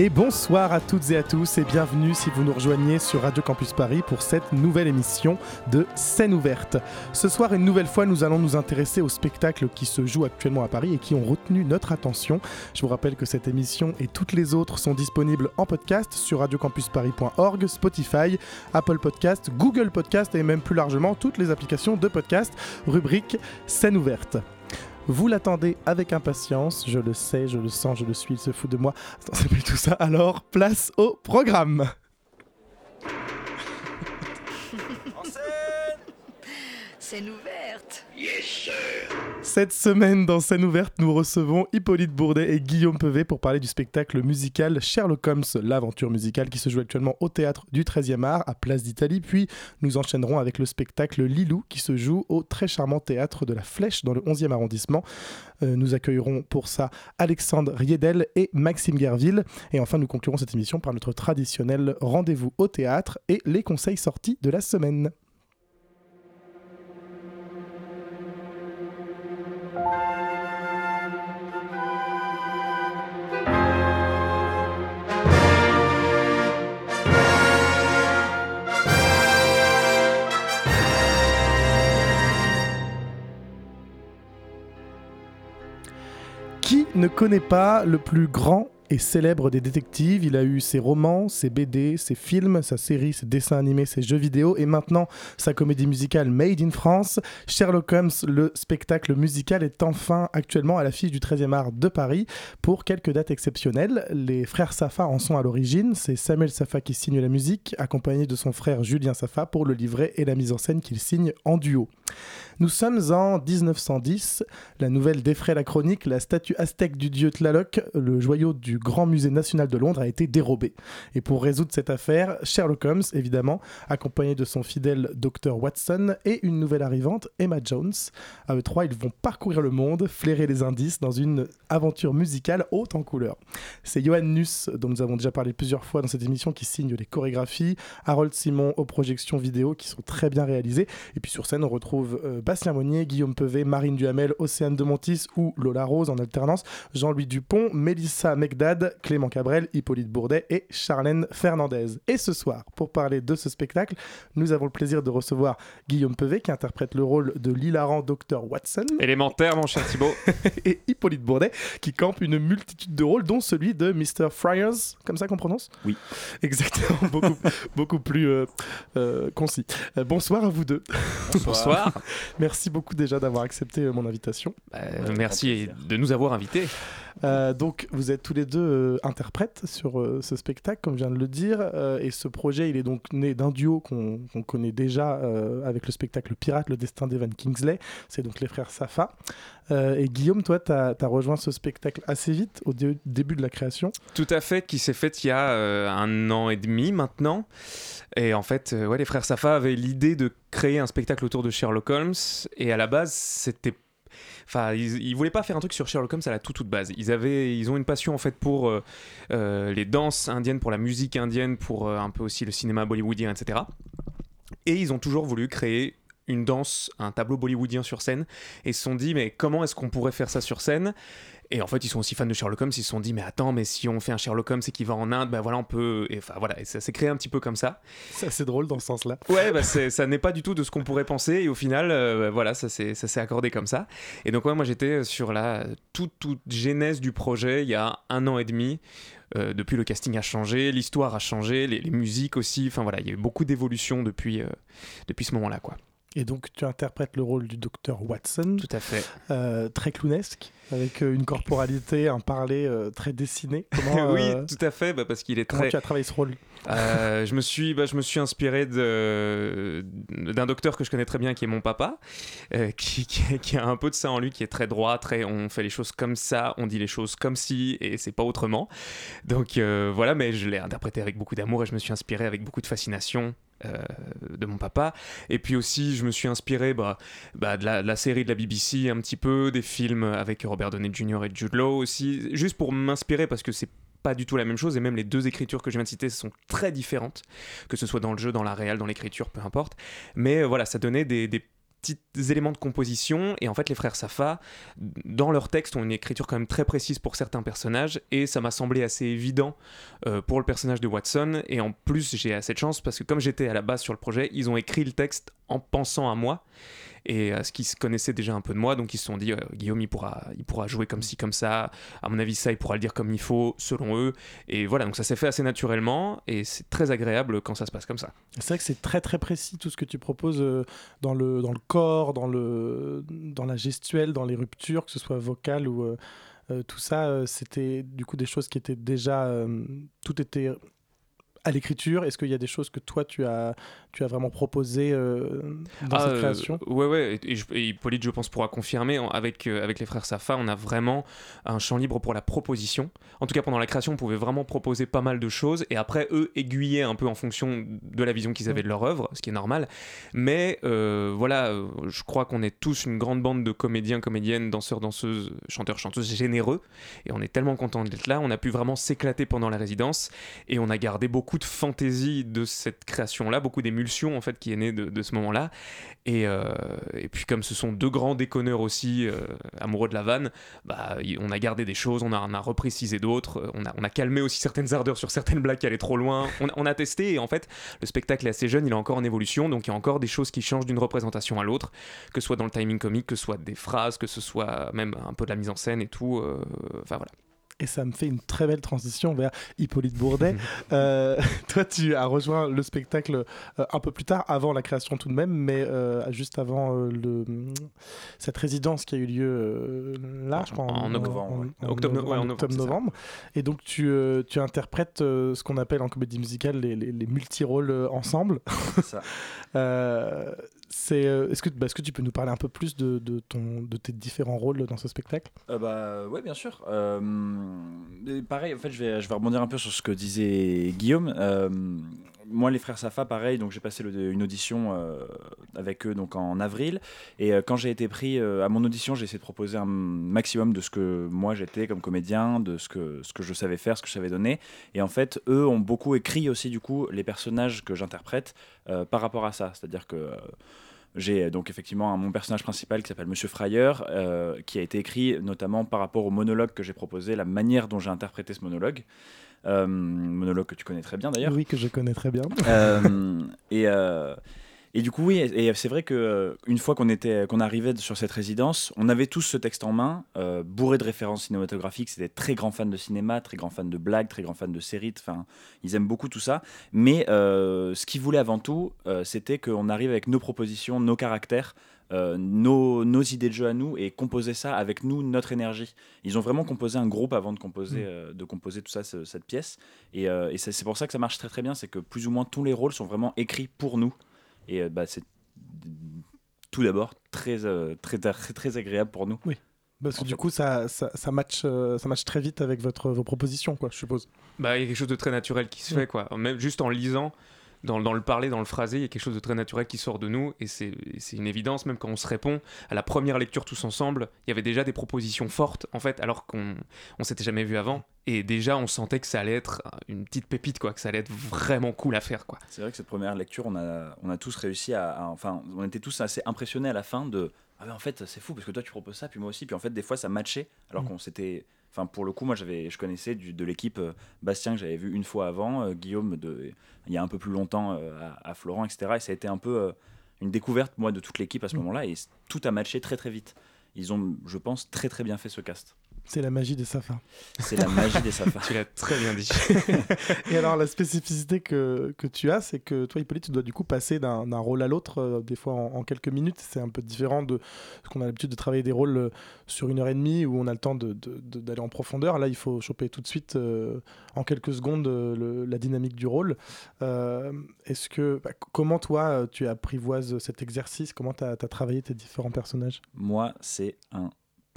Et bonsoir à toutes et à tous et bienvenue si vous nous rejoignez sur Radio Campus Paris pour cette nouvelle émission de Scène ouverte. Ce soir, une nouvelle fois, nous allons nous intéresser aux spectacles qui se jouent actuellement à Paris et qui ont retenu notre attention. Je vous rappelle que cette émission et toutes les autres sont disponibles en podcast sur radiocampusparis.org, Spotify, Apple Podcast, Google Podcast et même plus largement toutes les applications de podcast, rubrique Scène ouverte. Vous l'attendez avec impatience, je le sais, je le sens, je le suis, il se fout de moi. Attends, c'est plus tout ça. Alors, place au programme. Scène ouverte. Cette semaine, dans scène ouverte, nous recevons Hippolyte Bourdet et Guillaume Pevet pour parler du spectacle musical Sherlock Holmes, l'aventure musicale qui se joue actuellement au théâtre du 13e art à Place d'Italie. Puis nous enchaînerons avec le spectacle Lilou qui se joue au très charmant théâtre de la Flèche dans le 11e arrondissement. Euh, nous accueillerons pour ça Alexandre Riedel et Maxime Guerville. Et enfin, nous conclurons cette émission par notre traditionnel rendez-vous au théâtre et les conseils sortis de la semaine. Qui ne connaît pas le plus grand et célèbre des détectives Il a eu ses romans, ses BD, ses films, sa série, ses dessins animés, ses jeux vidéo et maintenant sa comédie musicale Made in France. Sherlock Holmes, le spectacle musical, est enfin actuellement à l'affiche du 13e art de Paris pour quelques dates exceptionnelles. Les frères Safa en sont à l'origine. C'est Samuel Safa qui signe la musique, accompagné de son frère Julien Safa pour le livret et la mise en scène qu'il signe en duo. Nous sommes en 1910. La nouvelle défraie la chronique. La statue aztèque du dieu Tlaloc, le joyau du Grand Musée national de Londres, a été dérobée. Et pour résoudre cette affaire, Sherlock Holmes, évidemment, accompagné de son fidèle docteur Watson et une nouvelle arrivante, Emma Jones. À eux trois, ils vont parcourir le monde, flairer les indices dans une aventure musicale haute en couleurs. C'est Johan Nuss, dont nous avons déjà parlé plusieurs fois dans cette émission, qui signe les chorégraphies. Harold Simon aux projections vidéo qui sont très bien réalisées. Et puis sur scène, on retrouve euh, Bastien Monnier, Guillaume Pevet, Marine Duhamel, Océane de Montis ou Lola Rose en alternance, Jean-Louis Dupont, Mélissa Megdad, Clément Cabrel, Hippolyte Bourdet et Charlène Fernandez. Et ce soir, pour parler de ce spectacle, nous avons le plaisir de recevoir Guillaume Pevet qui interprète le rôle de l'hilarant Dr Watson Élémentaire, mon cher Thibaut. et Hippolyte Bourdet qui campe une multitude de rôles dont celui de Mr Fryers, comme ça qu'on prononce? Oui. Exactement, beaucoup, beaucoup plus euh, euh, concis. Euh, bonsoir à vous deux. Bonsoir. Merci beaucoup déjà d'avoir accepté euh, mon invitation. Euh, merci de nous avoir invités. Euh, donc, vous êtes tous les deux euh, interprètes sur euh, ce spectacle, comme je viens de le dire. et ce projet, il est donc né d'un duo qu'on connaît déjà avec le spectacle Pirate, le destin d'Evan Kingsley. C'est donc les frères Safa. Et Guillaume, toi, tu as, rejoint ce spectacle assez vite, au dé- début de la création. Tout à fait, qui s'est faite il y a un an et demi maintenant. Et en fait, ouais, les frères Safa avaient l'idée de créer un spectacle autour de Sherlock Holmes. Et à la base, c'était Enfin, ils, voulaient pas faire un truc sur Sherlock Holmes à la toute toute base. Ils ont une passion en fait pour euh, euh, les danses indiennes, pour la musique indienne, pour euh, un peu aussi le cinéma bollywoodien, etc. Et ils ont toujours voulu créer une danse, un tableau bollywoodien sur scène, et se sont dit mais comment est-ce qu'on pourrait faire ça sur scène? Et en fait ils sont aussi fans de Sherlock Holmes, ils se sont dit mais attends mais si on fait un Sherlock Holmes et qu'il va en Inde, ben voilà on peut, et enfin voilà, et ça s'est créé un petit peu comme ça. C'est assez drôle dans ce sens-là. Ouais, bah ça n'est pas du tout de ce qu'on pourrait penser. Et au final, euh, voilà, ça s'est accordé comme ça. Et donc, ouais, moi, j'étais sur la toute, toute genèse du projet il y a un an et demi. Euh, depuis, le casting a changé, l'histoire a changé, les, les musiques aussi. Enfin, voilà, il y a eu beaucoup d'évolutions depuis, euh, depuis ce moment-là, quoi. Et donc tu interprètes le rôle du docteur Watson, Tout à fait. euh, très clownesque, avec euh, une corporalité, un parler euh, très dessiné. Comment, oui, euh, tout à fait, bah, parce qu'il est comment très. tu as travaillé ce rôle? Je me suis, bah, je me suis inspiré de- d'un docteur que je connais très bien, qui est mon papa, qui, qui- qui a un peu de ça en lui, qui est très droit, très. On fait les choses comme ça, on dit les choses comme si, et c'est pas autrement. Donc voilà, mais je l'ai interprété avec beaucoup d'amour et je me suis inspiré avec beaucoup de fascination. Euh, de mon papa et puis aussi je me suis inspiré bah, bah, de, la, série de la BBC un petit peu des films avec Robert Downey Jr. et Jude Law aussi juste pour m'inspirer parce que c'est pas du tout la même chose et même les deux écritures que je viens de citer sont très différentes que ce soit dans le jeu, dans la réelle, dans l'écriture, peu importe. Mais voilà, ça donnait des petits éléments de composition et en fait les frères Safa dans leur texte ont une écriture quand même très précise pour certains personnages et ça m'a semblé assez évident euh, pour le personnage de Watson et en plus j'ai assez de chance parce que comme j'étais à la base sur le projet ils ont écrit le texte en pensant à moi et à ce qu'ils connaissaient déjà un peu de moi donc ils se sont dit euh, Guillaume il pourra, il pourra jouer comme ci comme ça à mon avis ça il pourra le dire comme il faut selon eux et voilà donc ça s'est fait assez naturellement et c'est très agréable quand ça se passe comme ça C'est vrai que c'est très très précis tout ce que tu proposes euh, dans, le, dans le corps, dans, le, dans la gestuelle, dans les ruptures, que ce soit vocales ou euh, euh, tout ça. euh, C'était du coup des choses qui étaient déjà. euh, tout était à l'écriture. Est-ce qu'il y a des choses que toi tu as, tu as vraiment proposées euh, dans Ah, cette euh, création? Ouais, ouais, et, et Hippolyte, je pense, pourra confirmer. en- Avec, euh, avec les frères Safa, on a vraiment un champ libre pour la proposition. En tout cas, pendant la création, on pouvait vraiment proposer pas mal de choses, et après, eux aiguillaient un peu en fonction de la vision qu'ils avaient de leur œuvre, ce qui est normal. Mais euh, voilà, euh, je crois qu'on est tous une grande bande de comédiens, comédiennes, danseurs, danseuses, chanteurs, chanteuses généreux, et on est tellement content d'être là. On a pu vraiment s'éclater pendant la résidence, et on a gardé beaucoup de fantaisie de cette création-là, beaucoup d'émulsion en fait qui est née de, ce moment-là. Euh, et puis comme ce sont deux grands déconneurs aussi euh, amoureux de la vanne, bah, on a gardé des choses, on a, a reprécisé d'autres, euh, on a, calmé aussi certaines ardeurs sur certaines blagues qui allaient trop loin. On, on a testé et en fait le spectacle est assez jeune, il est encore en évolution, donc il y a encore des choses qui changent d'une représentation à l'autre, que ce soit dans le timing comique, que ce soit des phrases, que ce soit même un peu de la mise en scène et tout. Enfin voilà. Et ça me fait une très belle transition vers Hippolyte Bourdet. Euh, toi, tu as rejoint le spectacle euh, un peu plus tard, avant la création tout de même, mais euh, juste avant euh, le, cette résidence qui a eu lieu euh, là, je crois, En novembre, octobre-novembre. Et donc, tu, euh, tu interprètes euh, ce qu'on appelle en comédie musicale les, les, les multi-rôles euh, ensemble. C'est ça. Euh, c'est, euh, est-ce, que, bah, est-ce que tu peux nous parler un peu plus de, de, ton, de tes différents rôles dans ce spectacle? Euh, bah ouais bien sûr. Euh, et pareil en fait je vais rebondir un peu sur ce que disait Guillaume. Euh, moi les frères Safa pareil donc j'ai passé une audition euh, avec eux donc en avril. Et euh, quand j'ai été pris euh, à mon audition j'ai essayé de proposer un maximum de ce que moi j'étais comme comédien de ce que je savais faire ce que je savais donner. Et en fait eux ont beaucoup écrit aussi du coup les personnages que j'interprète euh, par rapport à ça. C'est-à-dire que euh, j'ai donc effectivement un- mon personnage principal qui s'appelle Monsieur Fryer, euh, qui a été écrit notamment par rapport au monologue que j'ai proposé, la manière dont j'ai interprété ce monologue. Euh, monologue que tu connais très bien d'ailleurs. Oui, que je connais très bien. Euh, et, euh, et du coup, oui, et, c'est vrai que euh, une fois qu'on était, qu'on arrivait sur cette résidence, on avait tous ce texte en main, euh, bourré de références cinématographiques. C'était très grands fans de cinéma, très grands fans de blagues, très grands fans de séries. Enfin, ils aiment beaucoup tout ça. Mais euh, ce qu'ils voulaient avant tout, euh, c'était qu'on arrive avec nos propositions, nos caractères. nos, nos idées de jeu à nous et composer ça avec nous, notre énergie. Ils ont vraiment composé un groupe avant de composer, euh, de composer tout ça, ce- cette pièce. Et, et c'est pour ça que ça marche très très bien, c'est que plus ou moins tous les rôles sont vraiment écrits pour nous. Et euh, bah, c'est tout d'abord très, euh, très, très, très agréable pour nous. Parce que En du fait. coup, ça, ça, ça, match, euh, ça match très vite avec votre, vos propositions, quoi, je suppose. Bah, il y a quelque chose de très naturel qui se Ouais. fait, quoi. Même juste en lisant, dans, dans le parler, dans le phrasé, il y a quelque chose de très naturel qui sort de nous, et c'est une évidence, même quand on se répond, à la première lecture tous ensemble, il y avait déjà des propositions fortes, en fait, alors qu'on on s'était jamais vu avant, et déjà on sentait que ça allait être une petite pépite, quoi, que ça allait être vraiment cool à faire, quoi. C'est vrai que cette première lecture, on a, on a tous réussi à, à- Enfin, on était tous assez impressionnés à la fin de. Ah, mais en fait, c'est fou parce que toi tu proposes ça, puis moi aussi. Puis en fait, des fois ça matchait, alors Mm. qu'on s'était. Enfin, pour le coup, moi j'avais, je connaissais du- de l'équipe euh, Bastien que j'avais vu une fois avant, euh, Guillaume de, il y a un peu plus longtemps euh, à, à Florent, etc. Et ça a été un peu une découverte, moi, de toute l'équipe à ce Mm. moment-là. Et tout a matché très très vite. Ils ont, je pense, très très bien fait ce cast. C'est la magie des Safas. C'est la magie des safars. Tu l'as très bien dit. Et alors, la spécificité que, que tu as, c'est que toi, Hippolyte, tu dois du coup passer d'un d'un rôle à l'autre, euh, des fois en, en quelques minutes. C'est un peu différent de ce qu'on a l'habitude de travailler des rôles euh, sur une heure et demie où on a le temps d'aller de, en profondeur. Là, il faut choper tout de suite, euh, en quelques secondes, le- la dynamique du rôle. Euh, Est-ce que, bah, comment toi, tu apprivoises cet exercice? Comment tu as, travaillé tes différents personnages? Moi, c'est un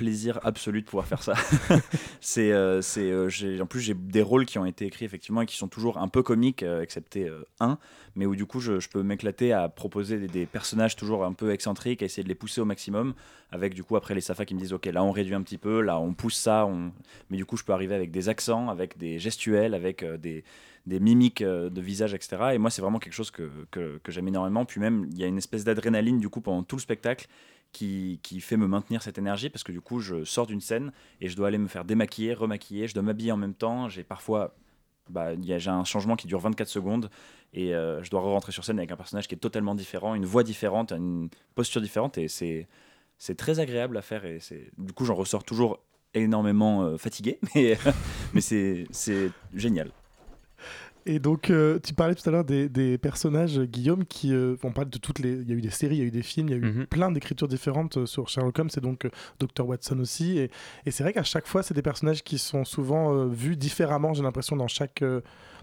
plaisir absolu de pouvoir faire ça. c'est, euh, c'est, euh, en plus, j'ai des rôles qui ont été écrits effectivement et qui sont toujours un peu comiques, euh, excepté un, mais où du coup, je, peux m'éclater à proposer des, personnages toujours un peu excentriques, à essayer de les pousser au maximum, avec du coup après les safas qui me disent, ok, là on réduit un petit peu, là on pousse ça, on... mais du coup, je peux arriver avec des accents, avec des gestuels, avec des des mimiques euh, de visage, etc. Et moi, c'est vraiment quelque chose que, que, j'aime énormément. Puis même, il y a une espèce d'adrénaline, du coup, pendant tout le spectacle, qui, qui fait me maintenir cette énergie, parce que du coup, je sors d'une scène et je dois aller me faire démaquiller, remaquiller, je dois m'habiller en même temps. J'ai parfois... Bah, j'ai un changement qui dure 24 secondes et euh, je dois rentrer sur scène avec un personnage qui est totalement différent, une voix différente, une posture différente et c'est très agréable à faire et c'est du coup j'en ressors toujours énormément euh, fatigué mais mais c'est génial. Et donc, euh, tu parlais tout à l'heure des, des personnages, Guillaume, qui. euh, on parle de toutes les. Il y a eu des séries, il y a eu des films, il y a eu Mhm. plein d'écritures différentes euh, sur Sherlock Holmes et donc euh, Dr. Watson aussi. Et, et c'est vrai qu'à chaque fois, c'est des personnages qui sont souvent vus différemment, j'ai l'impression, dans chaque.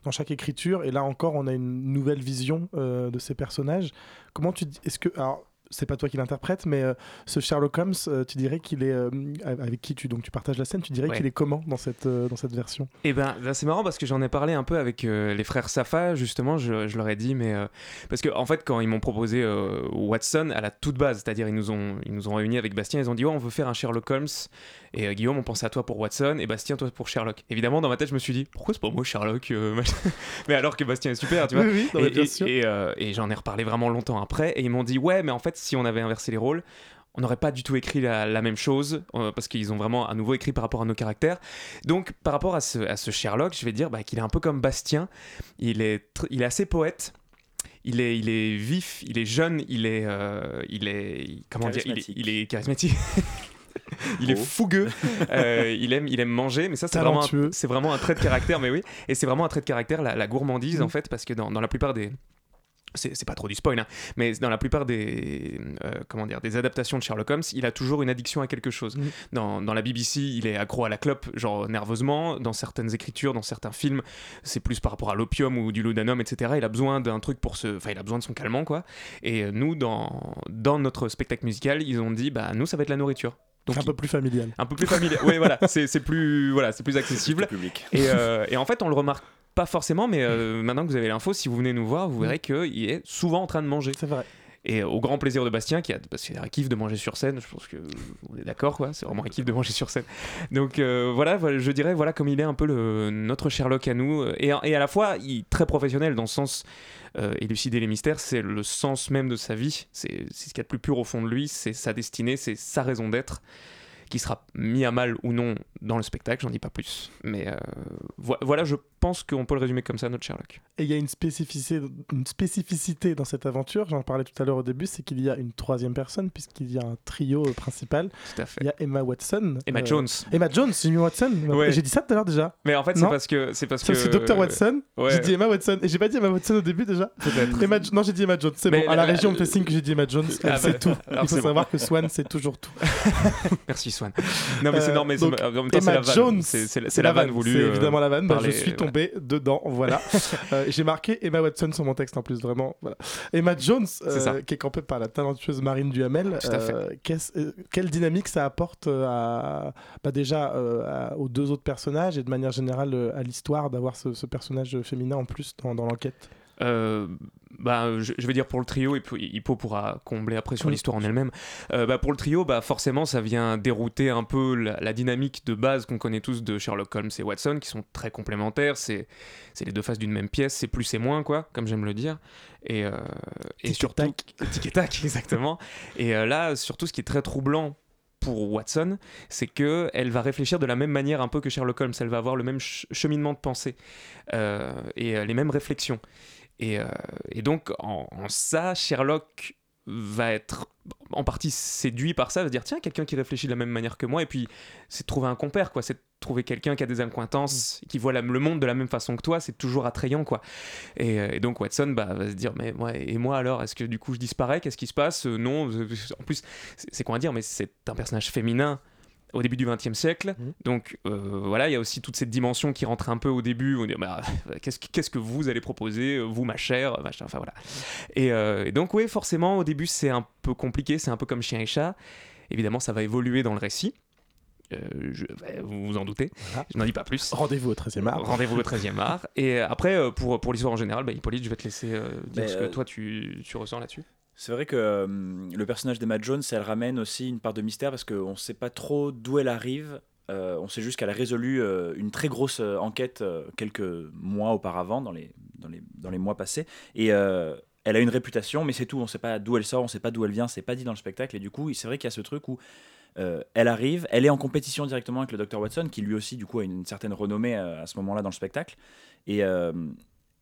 dans chaque écriture, et là encore, on a une nouvelle vision de ces personnages. Comment tu dis Est-ce que alors c'est pas toi qui l'interprète, mais euh, ce Sherlock Holmes, euh, tu dirais qu'il est euh, avec qui tu donc tu partages la scène, tu dirais Ouais. qu'il est comment dans cette dans cette version? Et ben c'est marrant parce que j'en ai parlé un peu avec les frères Safa justement, je, je leur ai dit mais parce que en fait quand ils m'ont proposé Watson à la toute base, c'est-à-dire ils nous ont ils nous ont réunis avec Bastien, ils ont dit ouais on veut faire un Sherlock Holmes et Guillaume on pensait à toi pour Watson et Bastien toi pour Sherlock. Évidemment dans ma tête je me suis dit pourquoi c'est pas moi Sherlock mais alors que Bastien est super tu vois. Oui, oui, non, mais et bien et- sûr. et, et j'en ai reparlé vraiment longtemps après et ils m'ont dit ouais mais en fait si on avait inversé les rôles on n'aurait pas du tout écrit la, la même chose euh, parce qu'ils ont vraiment à nouveau écrit par rapport à nos caractères. Donc par rapport à ce, à ce Sherlock, je vais dire bah, qu'il est un peu comme Bastien. Il est, tr- il est assez poète. Il est, il est vif, il est jeune, il est, euh, il est, comment dire, il est, Charismatique. il est charismatique. il est Oh. fougueux, euh, il aime, il aime manger, mais ça c'est vraiment, un- c'est vraiment un trait de caractère, mais oui, et c'est vraiment un trait de caractère, la, la gourmandise en fait, parce que dans, dans la plupart des, c'est pas trop du spoil, hein, mais dans la plupart des, euh, comment dire, des adaptations de Sherlock Holmes, il a toujours une addiction à quelque chose. Mhm. Dans, dans la BBC, il est accro à la clope, genre nerveusement. Dans certaines écritures, dans certains films, c'est plus par rapport à l'opium ou du laudanum, etc. Il a besoin d'un truc pour se, enfin, il a besoin de son calmant, quoi. Et euh, nous, dans, dans notre spectacle musical, ils ont dit, bah nous, ça va être la nourriture. Donc, un peu plus familial. un peu plus familier. oui, voilà, c'est c'est plus, voilà, c'est plus accessible. Le public. Et, euh, et en fait, on le remarque pas forcément, mais euh, maintenant que vous avez l'info, si vous venez nous voir, vous verrez qu'il est souvent en train de manger. C'est vrai. Et au grand plaisir de Bastien, qui a, un kiff de manger sur scène, je pense que on est d'accord, quoi. C'est vraiment un kiff de manger sur scène. Donc euh, voilà, je dirais, voilà comme il est un peu le, notre Sherlock à nous. euh, Et, et à la fois, il est très professionnel dans le sens euh, élucider les mystères, c'est le sens même de sa vie. C'est c'est ce qu'il y a de plus pur au fond de lui, c'est sa destinée, c'est sa raison d'être qui sera mis à mal ou non dans le spectacle, j'en dis pas plus. Mais euh, vo- voilà, je pense qu'on peut le résumer comme ça, notre Sherlock. Et il y a une spécificité, une spécificité dans cette aventure, j'en parlais tout à l'heure au début, c'est qu'il y a une troisième personne, puisqu'il y a un trio euh, principal. Tout à fait. Il y a Emma Watson. Emma euh, Jones. Emma Jones, j'ai mis Watson. Ouais. J'ai dit ça tout à l'heure déjà. Mais en fait, c'est parce que c'est parce que c'est Dr. Watson. ouais. J'ai dit Emma Watson. Et j'ai pas dit Emma Watson au début déjà. Peut-être. Emma... Non, j'ai dit Emma Jones. C'est bon. À la, région, on me fait signe que j'ai dit Emma Jones. Elle Ah, sait bah, tout. alors Il faut bon. savoir que Swan, c'est toujours tout. Merci Swan. Non mais c'est Euh, en même temps la vanne. Jones. C'est la vanne voulue. C'est euh, évidemment la vanne. Je suis tombé dedans. Voilà. Euh, J'ai marqué Emma Watson sur mon texte en plus, vraiment. Voilà. Emma Jones, euh, qui est campée par la talentueuse Marine Duhamel. Tout à fait. euh, euh, quelle dynamique ça apporte euh, à, bah, déjà euh, aux deux autres personnages et de manière générale euh, à l'histoire d'avoir ce, personnage féminin en plus dans l'enquête? Euh, bah, je, je vais dire pour le trio, et puis Hippo pourra combler après sur Oui. l'histoire en elle-même. Euh, bah, pour le trio, bah, forcément, ça vient dérouter un peu la, la dynamique de base qu'on connaît tous de Sherlock Holmes et Watson, qui sont très complémentaires. C'est les deux faces d'une même pièce, c'est plus et moins, quoi, comme j'aime le dire. Et, euh, et surtout, tac. tic et tac, exactement. Et euh, là, surtout, ce qui est très troublant pour Watson, c'est que elle va réfléchir de la même manière un peu que Sherlock Holmes. Elle va avoir le même ch- cheminement de pensée euh, et les mêmes réflexions. Et, euh, et donc, en, en ça, Sherlock va être en partie séduit par ça, va se dire tiens, quelqu'un qui réfléchit de la même manière que moi, et puis c'est de trouver un compère, quoi. C'est de trouver quelqu'un qui a des accointances, qui voit la- le monde de la même façon que toi, c'est toujours attrayant, quoi. Et, euh, et donc Watson bah, va se dire mais ouais, et moi alors, est-ce que du coup je disparais? Qu'est-ce qui se passe? Euh, Non, en plus, c'est c'est quoi à dire, mais c'est un personnage féminin au début du XXe siècle. Mhm. Donc euh, voilà, il y a aussi toute cette dimension qui rentre un peu au début. On dit, bah, qu'est-ce, que- qu'est-ce que vous allez proposer, euh, vous, ma chère, machin, enfin voilà. Et, euh, et donc oui, forcément, au début, c'est un peu compliqué, c'est un peu comme chien et chat. Évidemment, ça va évoluer dans le récit. Euh, je- bah, vous vous en doutez. Voilà. Je n'en dis pas plus. Rendez-vous au 13e art. Rendez-vous au 13e art. Et après, pour, pour l'histoire en général, bah, Hippolyte, je vais te laisser dire Mais, ce que toi tu, tu ressens là-dessus. C'est vrai que euh, le personnage d'Emma Jones, elle ramène aussi une part de mystère parce qu'on ne sait pas trop d'où elle arrive. Euh, on sait juste qu'elle a résolu euh, une très grosse enquête quelques mois auparavant, dans les, dans les, dans les mois passés. Et elle a une réputation, mais c'est tout. On ne sait pas d'où elle sort, on ne sait pas d'où elle vient, c'est pas dit dans le spectacle. Et du coup, c'est vrai qu'il y a ce truc où elle arrive, elle est en compétition directement avec le Dr Watson, qui lui aussi, du coup, a une certaine renommée à ce moment-là dans le spectacle. Et,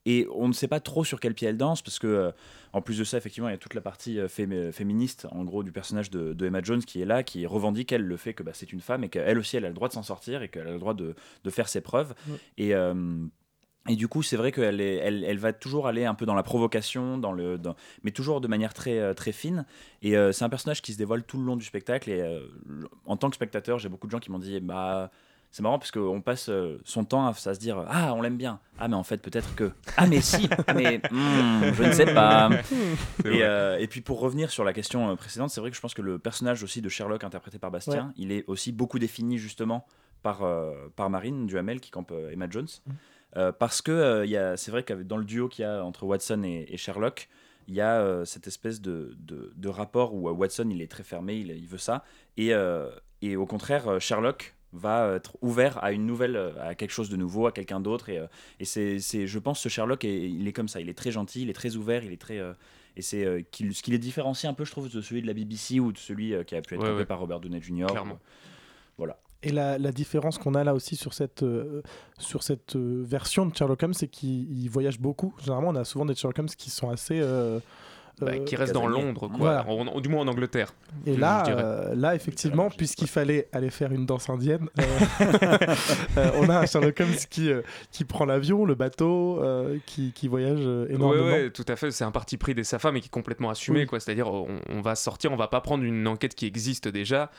et on ne sait pas trop sur quel pied elle danse, parce que, euh, en plus de ça, effectivement, il y a toute la partie euh, fém- féministe, en gros, du personnage de, de Emma Jones qui est là, qui revendique, elle, le fait que bah, c'est une femme et qu'elle aussi, elle a le droit de s'en sortir et qu'elle a le droit de, de faire ses preuves. Et. euh, et du coup, c'est vrai qu'elle est, elle, elle va toujours aller un peu dans la provocation, dans le, dans- mais toujours de manière très, euh, très fine. Et euh, c'est un personnage qui se dévoile tout le long du spectacle. Et euh, en tant que spectateur, j'ai beaucoup de gens qui m'ont dit bah, c'est marrant parce qu'on passe euh, son temps à, à se dire Ah, on l'aime bien. Ah, mais en fait, peut-être que. Ah, mais si Ah, mais hmm, je ne sais pas. Et, euh, et puis pour revenir sur la question euh, précédente, c'est vrai que je pense que le personnage aussi de Sherlock interprété par Bastien, il est aussi beaucoup défini justement par, euh, par Marine Duhamel qui campe euh, Emma Jones. Mhm. Euh, parce que euh, il y a- c'est vrai que dans le duo qu'il y a entre Watson et, et Sherlock, il y a euh, cette espèce de, de, de rapport où euh, Watson il est très fermé, il, il veut ça, et, euh, et au contraire euh, Sherlock va être ouvert à une nouvelle, euh, à quelque chose de nouveau, à quelqu'un d'autre, et, euh, et c'est, c'est, je pense, ce Sherlock, est- il est comme ça, il est très gentil, il est très ouvert, il est très, euh, et c'est euh, qu'il- ce qui les différencie un peu, je trouve, de celui de la BBC ou de celui euh, qui a pu être Ouais, par Robert Downey Jr. Clairement. Et la, la différence qu'on a là aussi sur cette, euh, sur cette euh, version de Sherlock Holmes, c'est qu'il il voyage beaucoup. Généralement, on a souvent des Sherlock Holmes qui sont assez. Euh, Bah, qui reste dans. Londres, quoi. Voilà. En- en- du moins en Angleterre. Et je là, euh, là effectivement, puisqu'il fallait aller faire une danse indienne, euh, on a un Sherlock Holmes qui, qui prend l'avion, le bateau, qui, qui voyage énormément. ouais, tout à fait. C'est un parti pris des SAFA, mais qui est complètement assumé, Oui. quoi. C'est-à-dire, on, on va sortir, on va pas prendre une enquête qui existe déjà,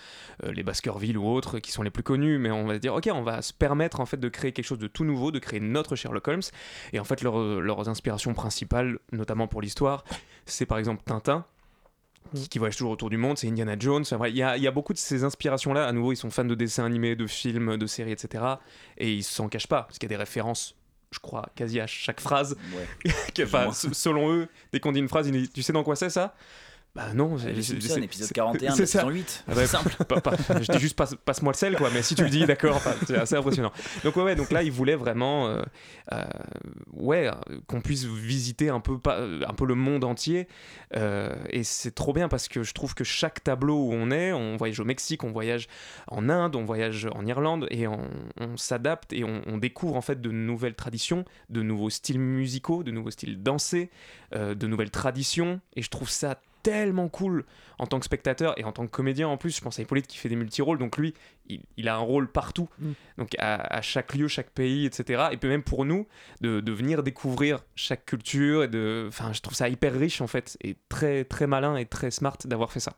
les Baskerville ou autres, qui sont les plus connus, mais on va se dire, ok, on va se permettre en fait de créer quelque chose de tout nouveau, de créer notre Sherlock Holmes. Et en fait, leur- leurs inspirations principales, notamment pour l'histoire, c'est par exemple Tintin. Mm. Qui, qui voyage toujours autour du monde, c'est Indiana Jones. Enfin, Il y, a, il y a beaucoup de ces inspirations-là. À nouveau, ils sont fans de dessins animés, de films, de séries, etc. Et ils s'en cachent pas, parce qu'il y a des références, je crois, quasi à chaque phrase Ouais. enfin, selon eux, dès qu'on dit une phrase, ils disent, tu sais dans quoi c'est ça? Bah non, c'est- Simpsons, épisode c'est- 41, c'est saison 8. Ah ouais, C'est simple. pas- pas- je dis juste passe, passe-moi le sel quoi, mais si tu le dis, d'accord, c'est assez impressionnant. Donc ouais, ouais, donc là ils voulaient vraiment, euh, euh, ouais, qu'on puisse visiter un peu, un peu le monde entier, euh, et c'est trop bien parce que je trouve que chaque tableau où on est, on voyage au Mexique, on voyage en Inde, on voyage en Irlande, et on, on s'adapte et on, on découvre en fait de nouvelles traditions, de nouveaux styles musicaux, de nouveaux styles dansés, de nouvelles traditions, et je trouve ça tellement cool en tant que spectateur et en tant que comédien en plus. Je pense à Hippolyte qui fait des multi-rôles, donc lui, il, il a un rôle partout, Mm. donc à, à chaque lieu, chaque pays, etc. Et puis même pour nous, de, de venir découvrir chaque culture, et de, enfin, je trouve ça hyper riche en fait, et très très malin et très smart d'avoir fait ça.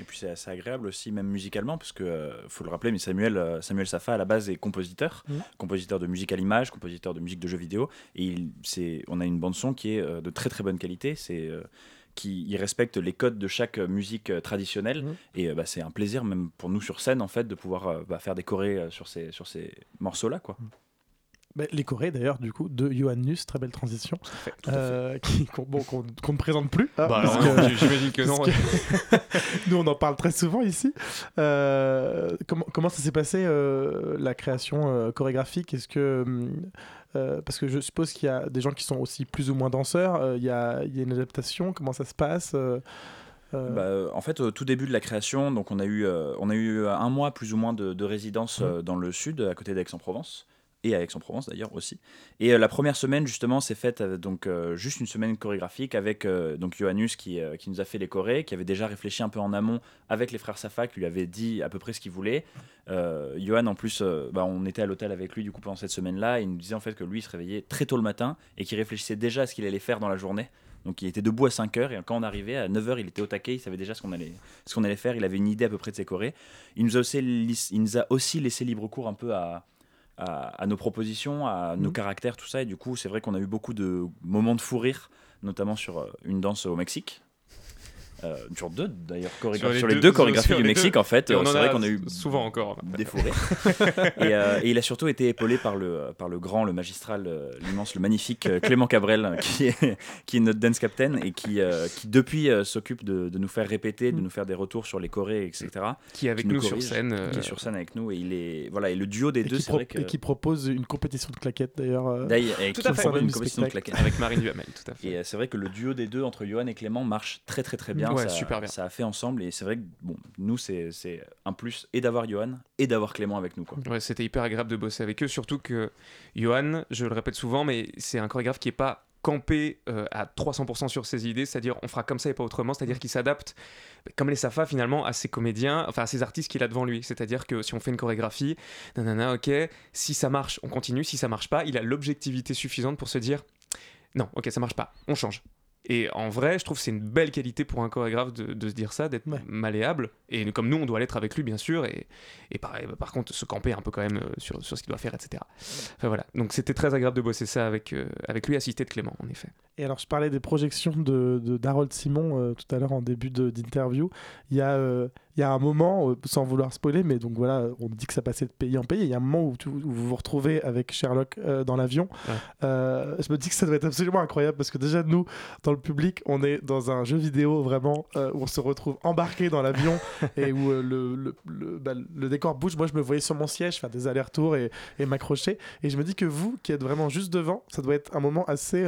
Et puis c'est assez agréable aussi, même musicalement, parce que euh, faut le rappeler, mais Samuel, euh, Samuel Safa à la base est compositeur, Mhm. compositeur de musique à l'image, compositeur de musique de jeux vidéo, et il, c'est, on a une bande son qui est euh, de très très bonne qualité. C'est euh, qui il respecte les codes de chaque euh, musique euh, traditionnelle Mhm. et euh, bah, c'est un plaisir même pour nous sur scène en fait de pouvoir bah, faire des chorés sur ces sur ces morceaux là quoi. Bah, les Corées d'ailleurs, du coup, de Johan Nuss, très belle transition, euh, qui- qu'on bon, qu'on- qu'on ne présente plus. hein, Bah, parce alors, que- non, j'imagine que non. parce que Nous, on en parle très souvent ici. Euh, comment, comment ça s'est passé euh, la création euh, chorégraphique? Est-ce que hum, euh, parce que je suppose qu'il y a des gens qui sont aussi plus ou moins danseurs. euh, Il y, a, il y a une adaptation. Comment ça se passe euh, Bah, en fait, au tout début de la création, donc on a eu, on a eu un mois plus ou moins de, de résidence euh, dans le sud, à côté d'Aix-en-Provence. Et à Aix-en-Provence d'ailleurs aussi. Et euh, la première semaine justement s'est faite euh, donc euh, juste une semaine chorégraphique avec donc Johannes qui, qui nous a fait les chorés, qui avait déjà réfléchi un peu en amont avec les frères Safa, qui lui avait dit à peu près ce qu'il voulait. Johan en plus, bah, on était à l'hôtel avec lui du coup pendant cette semaine-là, il nous disait en fait que lui il se réveillait très tôt le matin et qu'il réfléchissait déjà à ce qu'il allait faire dans la journée. Donc il était debout à 5 heures et quand on arrivait à 9 heures, il était au taquet, il savait déjà ce qu'on allait, ce allait faire, il avait une idée à peu près de ses chorés. Il nous a aussi, il nous a aussi laissé libre cours un peu à, à, à nos propositions, à nos Mhm. caractères, tout ça. Et du coup, c'est vrai qu'on a eu beaucoup de moments de fou rire, notamment sur euh, une danse au Mexique. Euh, sur deux d'ailleurs, sur, les deux, chorégraphies sur du Mexique deux. en fait. Euh, c'est vrai qu'on a eu souvent encore. des fous rires. et, euh, et il a surtout été épaulé par le, par le grand, le magistral, euh, l'immense, le magnifique Clément Cabrel, qui est, qui est notre dance captain et qui, euh, qui depuis euh, s'occupe de, de nous faire répéter, de Mm. nous faire des retours sur les chorés, etc. Qui est avec qui nous nous sur scène. euh, Qui est sur scène avec nous et il est voilà et le duo des Et deux, qui, c'est pro- vrai que et qui propose une compétition de claquettes d'ailleurs. euh, D'ailleurs, Tout à fait. une compétition de claquettes. avec Marine Duhamel, tout à fait. Et euh, c'est vrai que le duo des deux entre Johan et Clément marche très très très bien. Ouais, ça, super bien. Ça a fait ensemble et c'est vrai que bon, nous c'est un plus et d'avoir Johan et d'avoir Clément avec nous quoi. Ouais, c'était hyper agréable de bosser avec eux, surtout que Johan, je le répète souvent, mais c'est un chorégraphe qui est pas campé euh, à 300% sur ses idées, c'est-à-dire on fera comme ça et pas autrement, c'est-à-dire qu'il s'adapte, comme les Safa finalement, à ses comédiens, enfin à ses artistes qu'il a devant lui. C'est-à-dire que si on fait une chorégraphie, nanana, ok, si ça marche, on continue, si ça marche pas, il a l'objectivité suffisante pour se dire non, ok, ça marche pas, on change. Et en vrai, je trouve que c'est une belle qualité pour un chorégraphe de, de se dire ça, d'être Ouais. malléable. Et comme nous, on doit l'être avec lui, bien sûr. Et, et par, par contre, se camper un peu quand même euh, sur, sur ce qu'il doit faire, etc. Enfin voilà. Donc c'était très agréable de bosser ça avec, euh, avec lui, assisté de Clément, en effet. Et alors, je parlais des projections de, de- d'Harold Simon euh, tout à l'heure en début de- d'interview. Il y, a, euh, il y a un moment, euh, sans vouloir spoiler, mais donc voilà, on dit que ça passait de pays en pays. Il y a un moment où, tu- où vous vous retrouvez avec Sherlock euh, dans l'avion. Ouais. Euh, je me dis que ça doit être absolument incroyable parce que déjà, nous, dans le public, on est dans un jeu vidéo vraiment où on se retrouve embarqué dans l'avion et où le, le, le- bah, le décor bouge. Moi, je me voyais sur mon siège faire des allers-retours et, et m'accrocher. Et je me dis que vous, qui êtes vraiment juste devant, ça doit être un moment assez.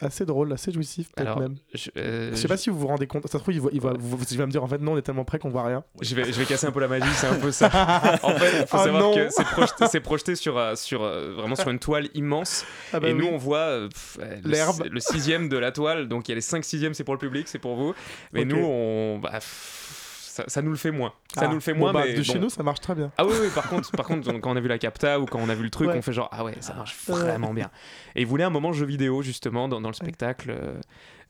Assez drôle, assez jouissif peut-être même. Je, euh, Je sais pas si vous vous rendez compte. Ça se trouve, il va, il va, vous- il va me dire en fait non, on est tellement près qu'on voit rien. je vais, je vais casser un peu la magie, c'est un peu ça. En fait, il faut Ah savoir non. que c'est projeté, c'est projeté sur, euh, sur, euh, vraiment sur une toile immense. Ah bah et nous, on voit euh, pff, le, L'herbe. le sixième de la toile. Donc il y a les cinq sixièmes, c'est pour le public, c'est pour vous. Mais nous, on, bah, pff, ça, ça nous le fait moins. Ça Ah, nous le fait bon, moins, bah, mais de chez nous, ça marche très bien. Ah oui, oui, par contre, par contre, quand on a vu la capta ou quand on a vu le truc, Ouais. on fait genre ah ouais, ça marche vraiment bien. Et ils voulaient un moment jeu vidéo justement dans, dans le spectacle, euh,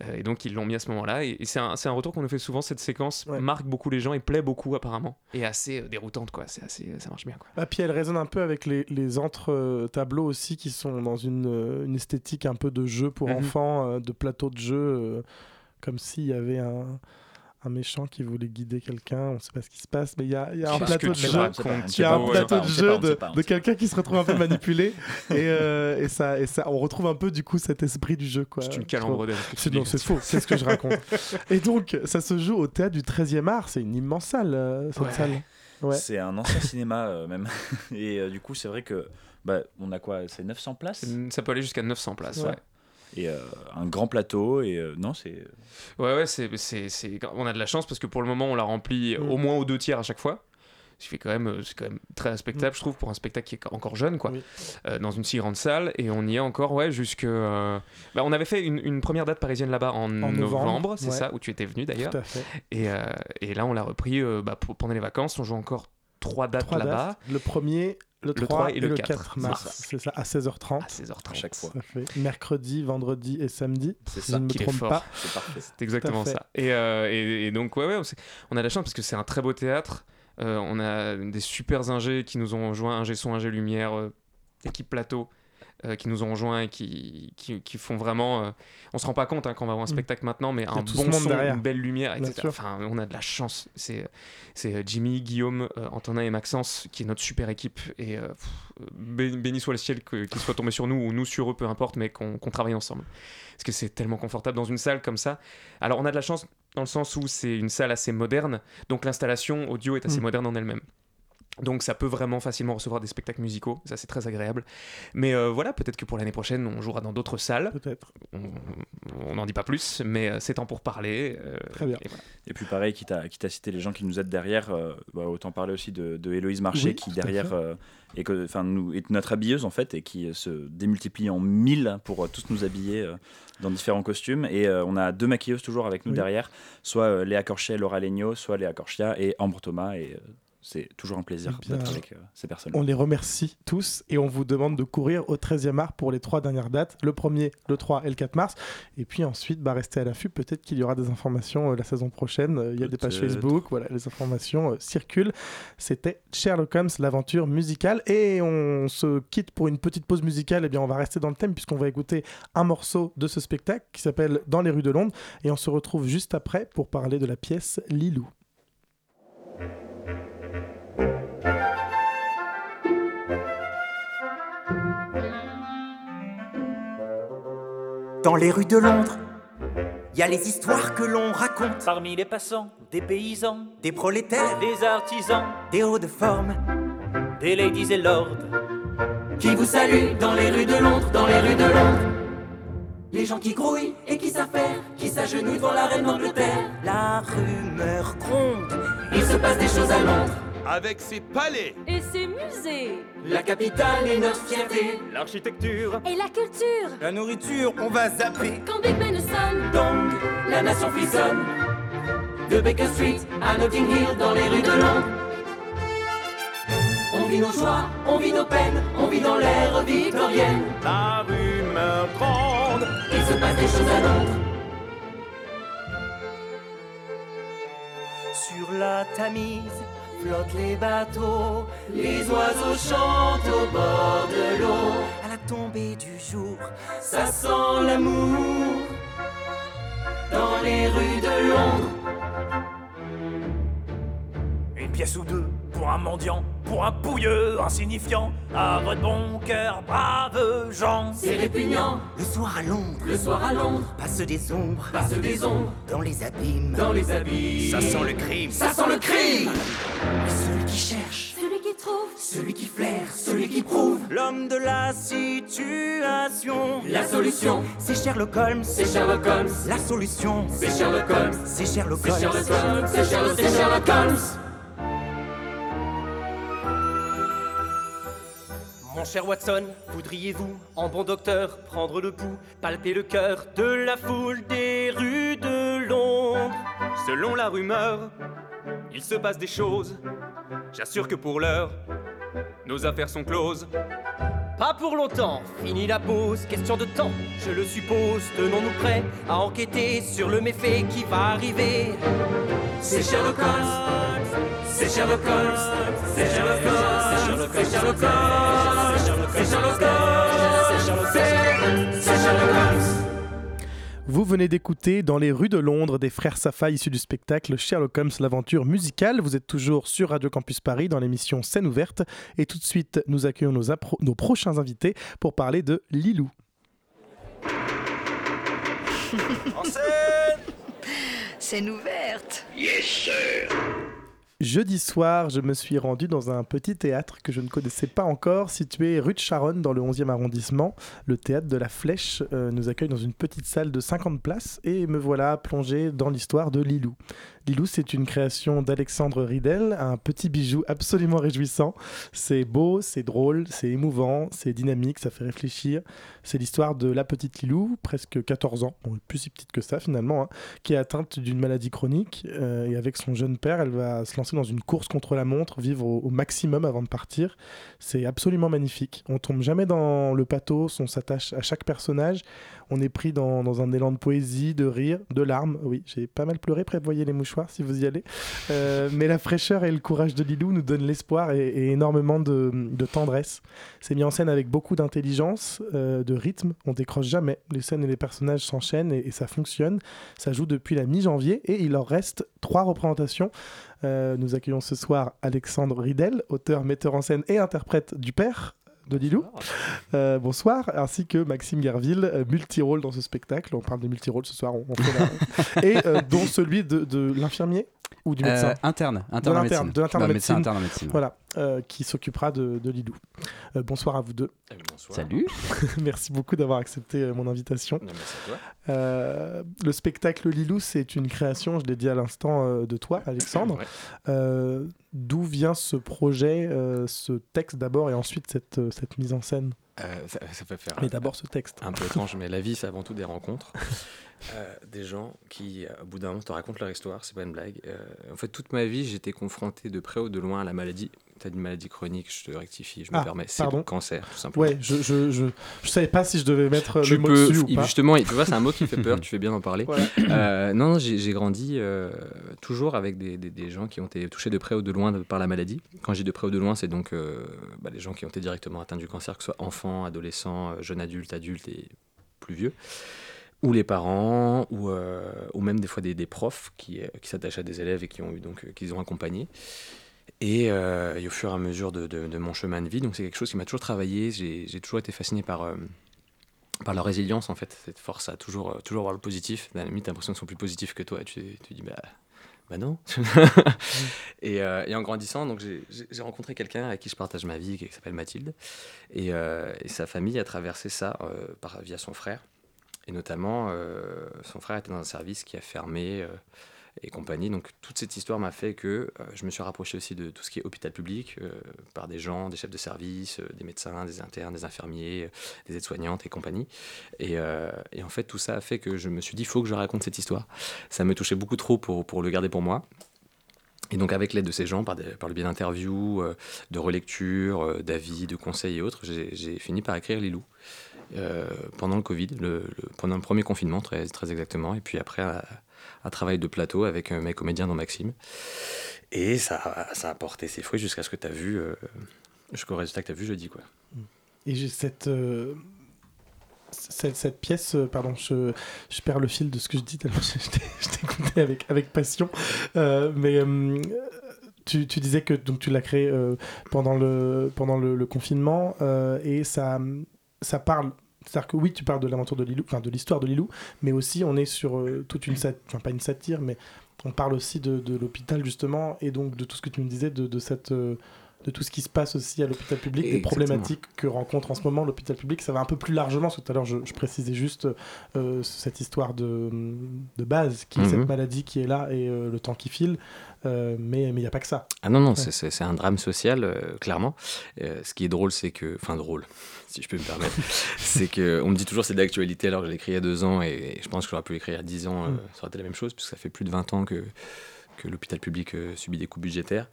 euh, et donc ils l'ont mis à ce moment-là. Et, et c'est un, c'est un retour qu'on nous fait souvent. Cette séquence Ouais. marque beaucoup les gens et plaît beaucoup apparemment, et assez euh, déroutante quoi. C'est assez, ça marche bien quoi. Ah, puis elle résonne un peu avec les, les entre-tableaux aussi qui sont dans une, une esthétique un peu de jeu pour Mhm. enfants, euh, de plateau de jeu, euh, comme s'il y avait un, un méchant qui voulait guider quelqu'un. On sait pas ce qui se passe, mais il y a, il y a un plateau de jeu. racontes, Il y a un Thibaut, plateau ouais. de jeu de, quelqu'un qui se retrouve un peu manipulé et, euh, et, ça, et ça, on retrouve un peu du coup cet esprit du jeu. quoi. C'est une que tu C'est, non, dis. c'est faux, c'est ce que je raconte. Et donc, ça se joue au théâtre du 13e art, c'est une immense salle, euh, cette Ouais. salle. Ouais. C'est un ancien cinéma euh, même et euh, du coup c'est vrai que bah, on a quoi c'est 900 places? Ça peut aller jusqu'à 900 places. Ouais. Ouais. Et euh, un grand plateau et euh, non c'est Ouais, ouais, c'est, c'est, c'est- on a de la chance parce que pour le moment, on l'a rempli Mm. au moins aux deux tiers à chaque fois. Ce qui fait quand même, euh, c'est quand même très respectable, je trouve, pour un spectacle qui est encore jeune, quoi, Mm. Oui. Euh, dans une si grande salle. Et on y est encore, ouais, jusque. euh, bah, on avait fait une, une première date parisienne là-bas en, novembre, novembre, c'est ouais. ça, où tu étais venu d'ailleurs. Tout à fait. Et, euh, et là, on l'a repris euh, bah, pour- pendant les vacances. On joue encore trois dates Trois là-bas dates. Le premier, le 3, 3 et, le 4, mars. mars. C'est ça, à 16h30. à 16h30. à chaque fois Ça fait mercredi, vendredi et samedi. c'est Si ça je ne me trompe fort. pas. c'est parfait C'est exactement ça. Et, euh, et, et donc, ouais, ouais, on, a de la chance parce que c'est un très beau théâtre. Euh, on a des super ingés qui nous ont rejoints, ingé son, ingé lumière, euh, équipe plateau, euh, qui nous ont rejoints et qui, qui, qui font vraiment. euh, on se rend pas compte hein, quand on va voir un Mm. spectacle maintenant, mais un bon son, derrière. une belle lumière, etc. Enfin, on a de la chance. C'est c'est euh, Jimmy, Guillaume, euh, Antonin et Maxence qui est notre super équipe. Et euh, pff, béni soit le ciel qu'ils soient tombés sur nous ou nous sur eux, peu importe, mais qu'on qu'on travaille ensemble. Parce que c'est tellement confortable dans une salle comme ça. Alors, on a de la chance dans le sens où c'est une salle assez moderne, donc l'installation audio est assez Mm. moderne en elle-même. Donc ça peut vraiment facilement recevoir des spectacles musicaux, ça c'est très agréable. Mais euh, voilà, peut-être que pour l'année prochaine on jouera dans d'autres salles. Peut-être. On n'en dit pas plus, mais euh, c'est temps pour parler. euh, Très bien. et voilà. Et puis pareil, quitte à, quitte à citer les gens qui nous aident derrière, euh, bah, autant parler aussi de, de Héloïse Marché Oui, qui derrière euh, que, enfin, nous, est notre habilleuse en fait et qui se démultiplie en mille pour euh, tous nous habiller euh, dans différents costumes. Et euh, on a deux maquilleuses toujours avec nous Oui. derrière, soit euh, Léa Corchia et Laura Legno, soit Léa Corchia et Ambre Thomas. Et euh, c'est toujours un plaisir Eh d'être avec euh, ces personnes. On les remercie tous et on vous demande de courir au 13e art pour les trois dernières dates, le 1er, le 3 et le 4 mars. Et puis ensuite, bah, restez à l'affût, peut-être qu'il y aura des informations euh, la saison prochaine. Euh, Il y a des pages. Facebook, voilà, les informations euh, circulent. C'était Sherlock Holmes, l'aventure musicale. Et on se quitte pour une petite pause musicale. Et bien, on va rester dans le thème puisqu'on va écouter un morceau de ce spectacle qui s'appelle Dans les rues de Londres. Et on se retrouve juste après pour parler de la pièce Lilou. Dans les rues de Londres, il y a les histoires que l'on raconte. Parmi les passants, des paysans, Des prolétaires, des artisans, des hauts de forme, des ladies et lords. qui vous saluent dans les rues de Londres, dans les rues de Londres. Les gens qui grouillent et qui faire, qui s'agenouillent devant la reine d'Angleterre. La rumeur gronde, il se passe des choses à Londres. Avec ses palais. Et ses musées La capitale est notre fierté. L'architecture, Et la culture La nourriture, on va zapper. Quand Big Ben sonne Donc, la nation frissonne. De Baker Street à Notting Hill dans les rues de Londres. On vit nos joies, on vit nos peines, on vit dans l'ère victorienne. la rumeur grande. Il se passe des choses à Londres. Sur la Tamise flottent les bateaux, les oiseaux chantent au bord de l'eau. À la tombée du jour, ça sent l'amour dans les rues de Londres. Une pièce ou deux pour un mendiant, pour un pouilleux insignifiant. À votre bon cœur, braves gens. C'est répugnant. Le soir à Londres, le soir à Londres, passe des ombres, passe des ombres dans les abîmes, dans les abîmes. Ça sent le crime. Ça sent le crime. Mais celui qui cherche, Celui qui trouve celui qui flaire, celui qui prouve. L'homme de la situation. La solution, c'est Sherlock Holmes, c'est Sherlock Holmes. La solution, c'est Sherlock Holmes, c'est Sherlock Holmes. C'est Sherlock Holmes, c'est Sherlock Holmes. Mon cher Watson, voudriez-vous, en bon docteur, prendre le pouls, palper le cœur de la foule des rues de Londres? Selon la rumeur, il se passe des choses. J'assure que pour l'heure, nos affaires sont closes. Pas pour longtemps, fini la pause, question de temps, je le suppose. Tenons-nous prêts à enquêter sur le méfait qui va arriver. C'est Sherlock Holmes, c'est Sherlock Holmes, c'est Sherlock Holmes, c'est Sherlock Holmes, Vous venez d'écouter Dans les rues de Londres des frères Safa issus du spectacle Sherlock Holmes l'aventure musicale. Vous êtes toujours sur Radio Campus Paris dans l'émission Scène ouverte. Et tout de suite, nous accueillons nos, prochains invités pour parler de Lilou. En scène Scène ouverte. Yes, sir. Jeudi soir, je me suis rendu dans un petit théâtre que je ne connaissais pas encore, situé rue de Charonne dans le 11e arrondissement. Le théâtre de la Flèche euh, nous accueille dans une petite salle de 50 places et me voilà plongé dans l'histoire de Lilou. Lilou, c'est une création d'Alexandre Ridel, un petit bijou absolument réjouissant. C'est beau, c'est drôle, c'est émouvant, c'est dynamique, ça fait réfléchir. C'est l'histoire de la petite Lilou, presque 14 ans, plus si petite que ça finalement, hein, qui est atteinte d'une maladie chronique. euh, et avec son jeune père, elle va se lancer dans une course contre la montre, vivre au, au maximum avant de partir. C'est absolument magnifique. On tombe jamais dans le pathos, on s'attache à chaque personnage. On est pris dans, un élan de poésie, de rire, de larmes. Oui, j'ai pas mal pleuré, prévoyez les mouchoirs si vous y allez. Euh, mais la fraîcheur et le courage de Lilou nous donnent l'espoir et, énormément de, tendresse. C'est mis en scène avec beaucoup d'intelligence, euh, de rythme. On décroche jamais. Les scènes et les personnages s'enchaînent et, et ça fonctionne. Ça joue depuis la mi-janvier et il leur reste trois représentations. Euh, nous accueillons ce soir Alexandre Ridel, auteur, metteur en scène et interprète du père de Lilou. Euh, bonsoir, ainsi que Maxime Garville, euh, multirôle dans ce spectacle. On parle de multirôle ce soir, on, on fait la- et euh, dont celui de, de l'infirmier. ou du médecin Euh, interne, De interne l'interne, de l'interne médecin médecine. Voilà, euh, qui s'occupera de, de Lilou. Euh, bonsoir à vous deux. Salut. Merci beaucoup d'avoir accepté euh, mon invitation. Euh, le spectacle Lilou, c'est une création, je l'ai dit à l'instant, de toi, Alexandre. Ouais. Euh, D'où vient ce projet, euh, ce texte d'abord et ensuite cette, cette mise en scène? Euh, ça, ça peut faire Mais d'abord ce texte. un peu étrange, mais la vie, c'est avant tout des rencontres. Euh, des gens qui, au bout d'un moment, te racontent leur histoire, c'est pas une blague. Euh, en fait, toute ma vie, j'étais confronté de près ou de loin à la maladie. Tu as une maladie chronique, je te rectifie, je me Ah, permets. C'est le cancer, tout simplement. Ouais, je, je, je, je savais pas si je devais mettre euh, tu le mot peux, dessus ou pas. justement, tu vois, c'est un mot qui fait peur, tu fais bien d'en parler. Voilà. Euh, non, j'ai j'ai grandi euh, toujours avec des, des- des gens qui ont été touchés de près ou de loin par la maladie. Quand je dis de près ou de loin, c'est donc euh, bah, les gens qui ont été directement atteints du cancer, que ce soit enfants, adolescents, jeunes adultes, adultes et plus vieux, ou les parents, ou, euh, ou même des fois des, des profs qui, qui s'attachent à des élèves et qui ont eu donc qu'ils ont accompagnés. Et, euh, et au fur et à mesure de, de- de mon chemin de vie, donc c'est quelque chose qui m'a toujours travaillé. J'ai toujours été fasciné par euh, par leur résilience en fait, cette force à toujours, euh, toujours voir le positif. À la limite, t'as l'impression qu'ils sont plus positifs que toi. Et tu, tu dis, bah, bah non. et, euh, et en grandissant, donc j'ai- rencontré quelqu'un avec qui je partage ma vie, qui s'appelle Mathilde. Et, euh, et sa famille a traversé ça par, via son frère. Et notamment, son frère était dans un service qui a fermé. Et compagnie. Donc toute cette histoire m'a fait que euh, je me suis rapproché aussi de tout ce qui est hôpital public euh, par des gens, des chefs de service, euh, des médecins, des internes, des infirmiers, des aides-soignantes et compagnie. Et, en fait tout ça a fait que je me suis dit il faut que je raconte cette histoire. Ça me touchait beaucoup trop pour, le garder pour moi. Et donc avec l'aide de ces gens, par, le biais d'interviews, de relectures, d'avis, de conseils et autres, j'ai j'ai fini par écrire Les Loups. Euh, pendant le Covid, pendant le premier confinement très, exactement, et puis après un, un travail de plateau avec mes comédiens dont Maxime. Et ça, a- porté ses fruits jusqu'à ce que tu vu, euh, jusqu'au résultat que tu as vu jeudi. Quoi. Et euh, cette, pièce, euh, pardon, je, perds le fil de ce que je dis tellement je, je t'ai- je t'ai écouté avec, avec passion. Mais tu, disais que donc, tu l'as créé euh, pendant, le, pendant le, confinement et ça, ça parle. C'est-à-dire que oui, tu parles de l'aventure de Lilou, enfin de l'histoire de Lilou, mais aussi on est sur euh, toute une satire, enfin pas une satire, mais on parle aussi de, l'hôpital justement et donc de tout ce que tu me disais de, de cette euh, de tout ce qui se passe aussi à l'hôpital public, des Exactement. problématiques que rencontre en ce moment l'hôpital public. Ça va un peu plus largement, parce que tout à l'heure je, je précisais juste euh, cette histoire de, de base, qui est Mhm. cette maladie qui est là et euh, le temps qui file, Euh, mais il n'y a pas que ça. Ah non, non, Ouais. c'est- un drame social, clairement. Ce qui est drôle, c'est que. Enfin, drôle, si je peux me permettre. c'est que on me dit toujours c'est d'actualité alors que je l'ai écrit il y a deux ans et, et je pense que j'aurais pu l'écrire il y a dix ans, Mm. ça aurait été la même chose, puisque ça fait plus de 20 ans que, que l'hôpital public euh, subit des coûts budgétaires,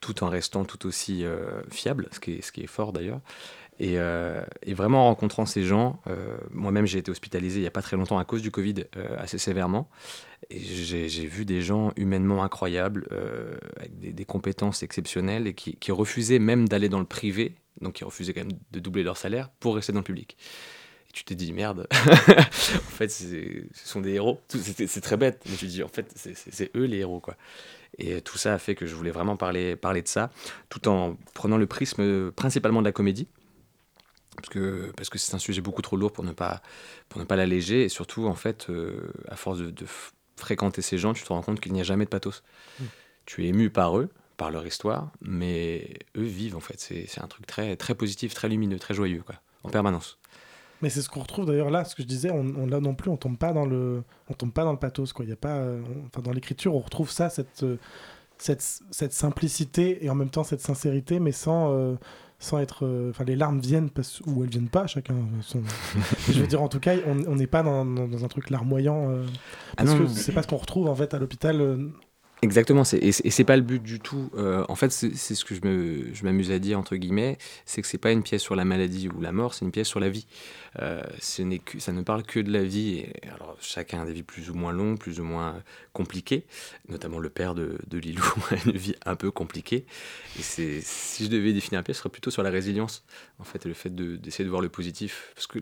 tout en restant tout aussi euh, fiable, ce qui est, ce qui est fort d'ailleurs. Et, euh, vraiment en rencontrant ces gens, euh, moi-même j'ai été hospitalisé il n'y a pas très longtemps à cause du Covid assez sévèrement. Et j'ai vu des gens humainement incroyables, avec des, compétences exceptionnelles et qui, refusaient même d'aller dans le privé, donc qui refusaient quand même de doubler leur salaire pour rester dans le public. Et tu te dis merde, en fait ce sont des héros. C'est très bête, mais tu te dis en fait c'est eux les héros quoi. Et tout ça a fait que je voulais vraiment parler, parler de ça, tout en prenant le prisme euh, principalement de la comédie. Parce que parce que c'est un sujet beaucoup trop lourd pour ne pas pour ne pas l'alléger. Et surtout en fait euh, à force de, fréquenter ces gens tu te rends compte qu'il n'y a jamais de pathos. Mm. tu es ému par eux par leur histoire mais eux vivent en fait. C'est c'est un truc très très positif très lumineux très joyeux quoi en permanence Mais c'est ce qu'on retrouve d'ailleurs là, ce que je disais, on, on- là non plus, on tombe pas dans le, on tombe pas dans le pathos quoi. Il y a pas, euh, on- enfin dans l'écriture, on retrouve ça, cette, euh, cette, cette simplicité et en même temps cette sincérité, mais sans, euh, sans être, euh, enfin les larmes viennent parce, ou elles viennent pas, chacun. Son... je veux dire en tout cas, on n'est pas dans, dans- dans un truc larmoyant, euh, Ah parce non, que c'est pas ce qu'on retrouve en fait à l'hôpital. Exactement, et c'est pas le but du tout. Euh, en fait, c'est ce que je m'amuse à dire, entre guillemets, c'est que c'est pas une pièce sur la maladie ou la mort, c'est une pièce sur la vie. Euh, ce que, ça ne parle que de la vie. Alors, chacun a des vies plus ou moins longues, plus ou moins compliquées. Notamment le père de, de Lilou a une vie un peu compliquée. Et si je devais définir un pièce, ce serait plutôt sur la résilience, en fait, le fait de- d'essayer de voir le positif. Parce que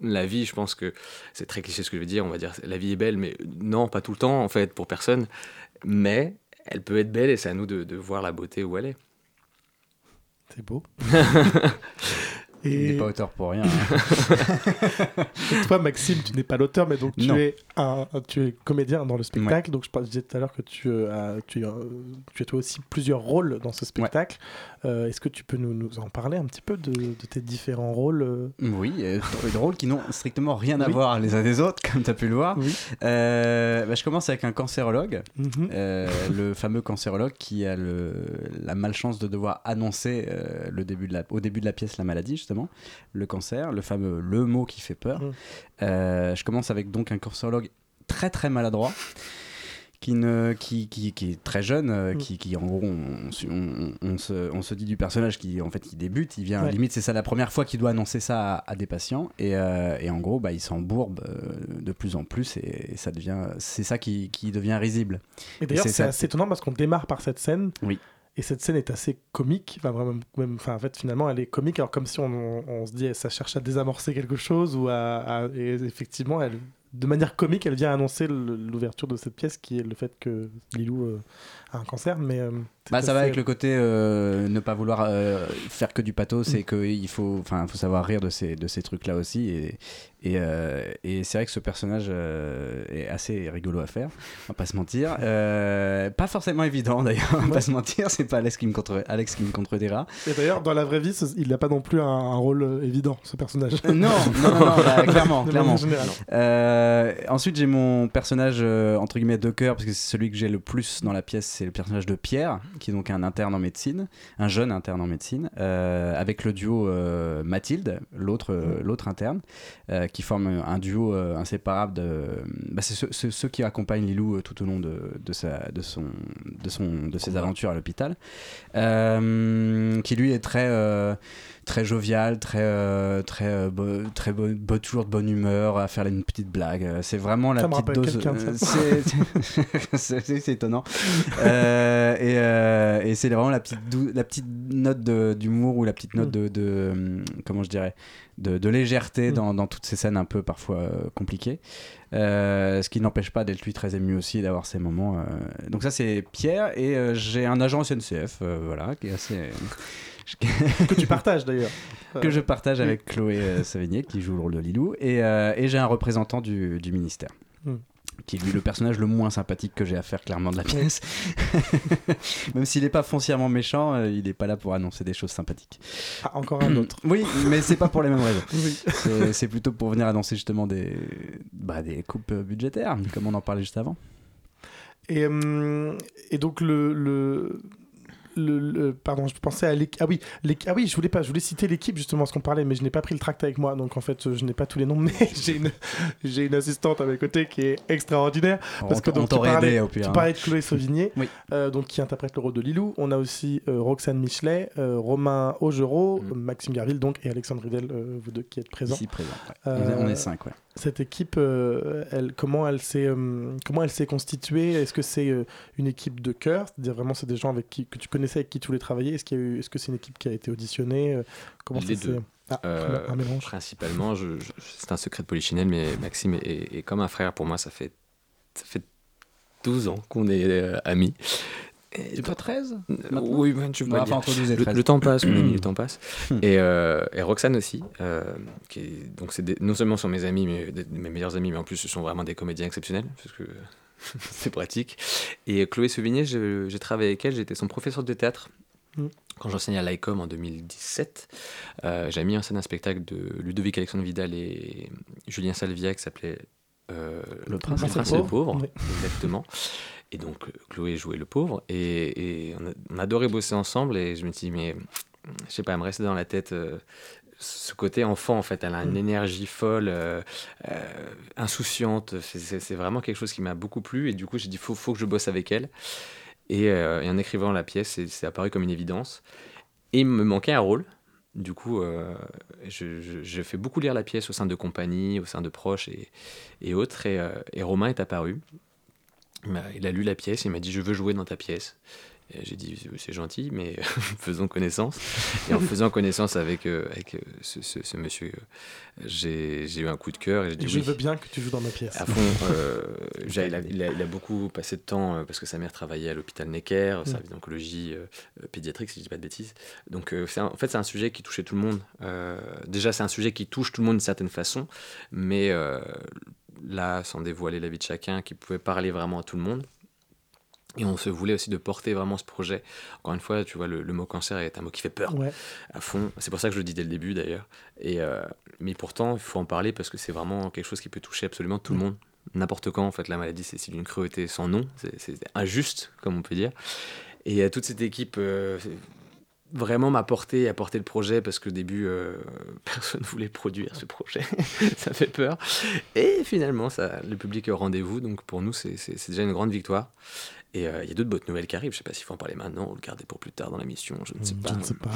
la vie, je pense que c'est très cliché ce que je veux dire. On va dire la vie est belle, mais non, pas tout le temps en fait pour personne. Mais elle peut être belle et c'est à nous de, de voir la beauté où elle est. C'est beau. Et... Il n'est pas auteur pour rien. hein. Toi, Maxime, tu n'es pas l'auteur, mais donc tu Non. es, un, tu es comédien dans le spectacle. Donc je disais tout à l'heure que tu, euh, as, tu, euh, tu as toi aussi plusieurs rôles dans ce spectacle. Euh, Est-ce que tu peux nous, nous en parler un petit peu de, de tes différents rôles euh Oui, euh, des rôles qui n'ont strictement rien à Oui. voir les uns des autres, comme tu as pu le voir. Oui. Euh, bah, je commence avec un cancérologue, Mhm. le fameux cancérologue qui a le, la malchance de devoir annoncer le début de la, au début de la pièce la maladie, justement, le cancer, le fameux le mot qui fait peur. Mhm. Je commence avec donc un cancérologue très très maladroit. Qui, ne, qui, qui, qui est très jeune, euh, Mm. qui, qui en gros, on, on- on se, on se dit du personnage qui en fait qui débute, il vient, Ouais. limite c'est ça la première fois qu'il doit annoncer ça à, à des patients, et, euh, et en gros, bah, il s'embourbe euh, de plus en plus, et, et ça devient, c'est ça qui, qui devient risible. Et d'ailleurs, c'est c'est ça- assez étonnant parce qu'on démarre par cette scène. Oui. Et cette scène est assez comique. Enfin, vraiment, même, enfin, en fait, finalement, elle est comique. Alors, comme si on, on- on se dit, ça cherche à désamorcer quelque chose. ou à, à- Et effectivement, elle, de manière comique, elle vient annoncer l'ouverture de cette pièce qui est le fait que Lilou euh, a un cancer. Mais euh, Bah, ça va avec le côté euh, ne pas vouloir euh, faire que du pathos, c'est qu'il faut, enfin, faut savoir rire de ces, de ces trucs-là aussi. Et, et, euh, et c'est vrai que ce personnage euh, est assez rigolo à faire, on va pas se mentir. Euh, pas forcément évident d'ailleurs, on va pas se mentir, c'est pas Alex qui me, contre, Alex qui me contredira. Et d'ailleurs, dans la vraie vie, il n'a pas non plus un, un rôle évident, ce personnage. Euh, non, non, non, non, bah, clairement, clairement. Euh, ensuite, j'ai mon personnage euh, entre guillemets de cœur, parce que c'est celui que j'ai le plus dans la pièce, c'est le personnage de Pierre, qui est donc un interne en médecine, un jeune interne en médecine, euh, avec le duo euh, Mathilde, l'autre euh, l'autre interne, qui forment un duo inséparable de. Bah, c'est ceux, qui accompagnent Lilou tout au long de, de, sa, de, son, de, son, de ses aventures à l'hôpital, qui lui est très. Très jovial, très, euh, très, euh, bo- très bo- bo- toujours de bonne humeur, à faire une petite blague. Euh, C'est vraiment la Ça petite dose. c'est- étonnant. Euh, et et c'est vraiment la petite, dou- la petite note d'humour ou la petite note de, de, comment je dirais, de, de légèreté Mm. dans, dans toutes ces scènes un peu parfois compliquées. Ce qui n'empêche pas d'être lui très ému aussi, d'avoir ces moments. Donc ça c'est Pierre et j'ai un agent SNCF, voilà, qui est assez que tu partages d'ailleurs. que je partage avec Chloé euh, Savigny qui joue le rôle de Lilou et, euh, et j'ai un représentant du, du ministère Hmm. qui est lui le personnage le moins sympathique que j'ai à faire clairement de la pièce même s'il n'est pas foncièrement méchant euh, il n'est pas là pour annoncer des choses sympathiques Ah, encore un autre. oui mais c'est pas pour les mêmes raisons Oui. c'est plutôt pour venir annoncer justement des, bah, des coupes budgétaires comme on en parlait juste avant Et, et donc le, le, le, le- pardon, je pensais à l'équipe. Ah oui, ah oui, je voulais pas, je voulais citer l'équipe justement ce qu'on parlait, mais je n'ai pas pris le tract avec moi, donc en fait je n'ai pas tous les noms, mais j'ai une, j'ai une assistante à mes côtés qui est extraordinaire. On parce que on donc, tu parlais, aidé, au pire, tu hein. parlais de Chloé Sauvigné, Oui. euh, donc qui interprète le rôle de Lilou. On a aussi euh, Roxane Michelet, euh, Romain Augereau, Mm. Maxime Garville donc et Alexandre Ridel, vous deux qui êtes présents. ici présent ouais. On, est, cinq ouais. Cette équipe, elle, comment elle s'est comment elle s'est constituée? Est-ce que c'est une équipe de cœur? C'est-à-dire vraiment c'est des gens avec qui que tu connaissais avec qui tu voulais travailler Est-ce qu'il y a eu est-ce que c'est une équipe qui a été auditionnée Euh, Comment Les ça deux. Ah, Euh, un mélange. Principalement, je- je- c'est un secret de polichinelle, mais Maxime est, est- est comme un frère pour moi. Ça fait, ça fait 12 ans qu'on est euh, amis. c'est pas 13 Euh, Oui, ben, tu peux Bah, pas enfin, dire. entre 12 et le, 13. le temps passe, mon ami, le temps passe. Et, euh, et Roxane aussi, euh, qui est- donc c'est non seulement sont mes amis, mais des- mes meilleurs amis, mais en plus ce sont vraiment des comédiens exceptionnels, parce que c'est pratique. Et Chloé Sauvigné, je- j'ai travaillé avec elle, j'étais son professeur de théâtre. Hmm. Quand j'enseignais à l'ICOM en 2017, euh, j'ai mis en scène un spectacle de Ludovic Alexandre Vidal et Julien Salvia qui s'appelait euh, Le Prince le et le Pauvre. Pauvre. Oui. Exactement. Et donc, euh, Chloé jouait le pauvre. Et, et on, a, on adorait bosser ensemble. Et je me dis, mais je sais pas, elle me restait dans la tête euh, ce côté enfant, en fait. Elle a une Mm. énergie folle, euh, euh, insouciante. C'est- vraiment quelque chose qui m'a beaucoup plu. Et du coup, j'ai dit, faut, faut que je bosse avec elle. Et, euh, et en écrivant la pièce, c'est- apparu comme une évidence. Et il me manquait un rôle. Du coup, je, je- je fais beaucoup lire la pièce au sein de compagnies, au sein de proches et, et autres. Et, et Romain est apparu. Il a lu la pièce, il m'a dit Je veux jouer dans ta pièce. Et j'ai dit c'est gentil, mais faisons connaissance. Et en faisant connaissance avec, euh, avec euh, ce, ce- ce monsieur, euh, j'ai j'ai eu un coup de cœur et j'ai dit Et je oui. veux bien que tu joues dans ma pièce. À fond. euh, j'ai- il, a, il a- il a beaucoup passé de temps euh, parce que sa mère travaillait à l'hôpital Necker, Mm. service d'oncologie pédiatrique, si je dis pas de bêtises. Donc, euh, c'est un- en fait, c'est un sujet qui touchait tout le monde. Euh, déjà, c'est un sujet qui touche tout le monde d'une certaine façon, mais euh, là, sans dévoiler la vie de chacun, qui pouvait parler vraiment à tout le monde. Et on se voulait aussi de porter vraiment ce projet. Encore une fois, tu vois, le, le mot cancer est un mot qui fait peur Ouais. à fond. C'est pour ça que je le dis dès le début d'ailleurs. Et euh, mais pourtant, il faut en parler parce que c'est vraiment quelque chose qui peut toucher absolument tout le monde. N'importe quand, en fait, la maladie, c'est d'une cruauté sans nom. C'est injuste, comme on peut dire. Et euh, toute cette équipe euh, vraiment m'a porté, a porté le projet parce qu'au début, euh, personne ne voulait produire ce projet. ça fait peur. Et finalement, ça, le public est au rendez-vous. Donc pour nous, c'est déjà une grande victoire. Et euh, il y a d'autres bonnes nouvelles qui arrivent. Je sais pas s'il faut en parler maintenant ou le garder pour plus tard dans la mission. Je ne sais pas. Je ne sais pas.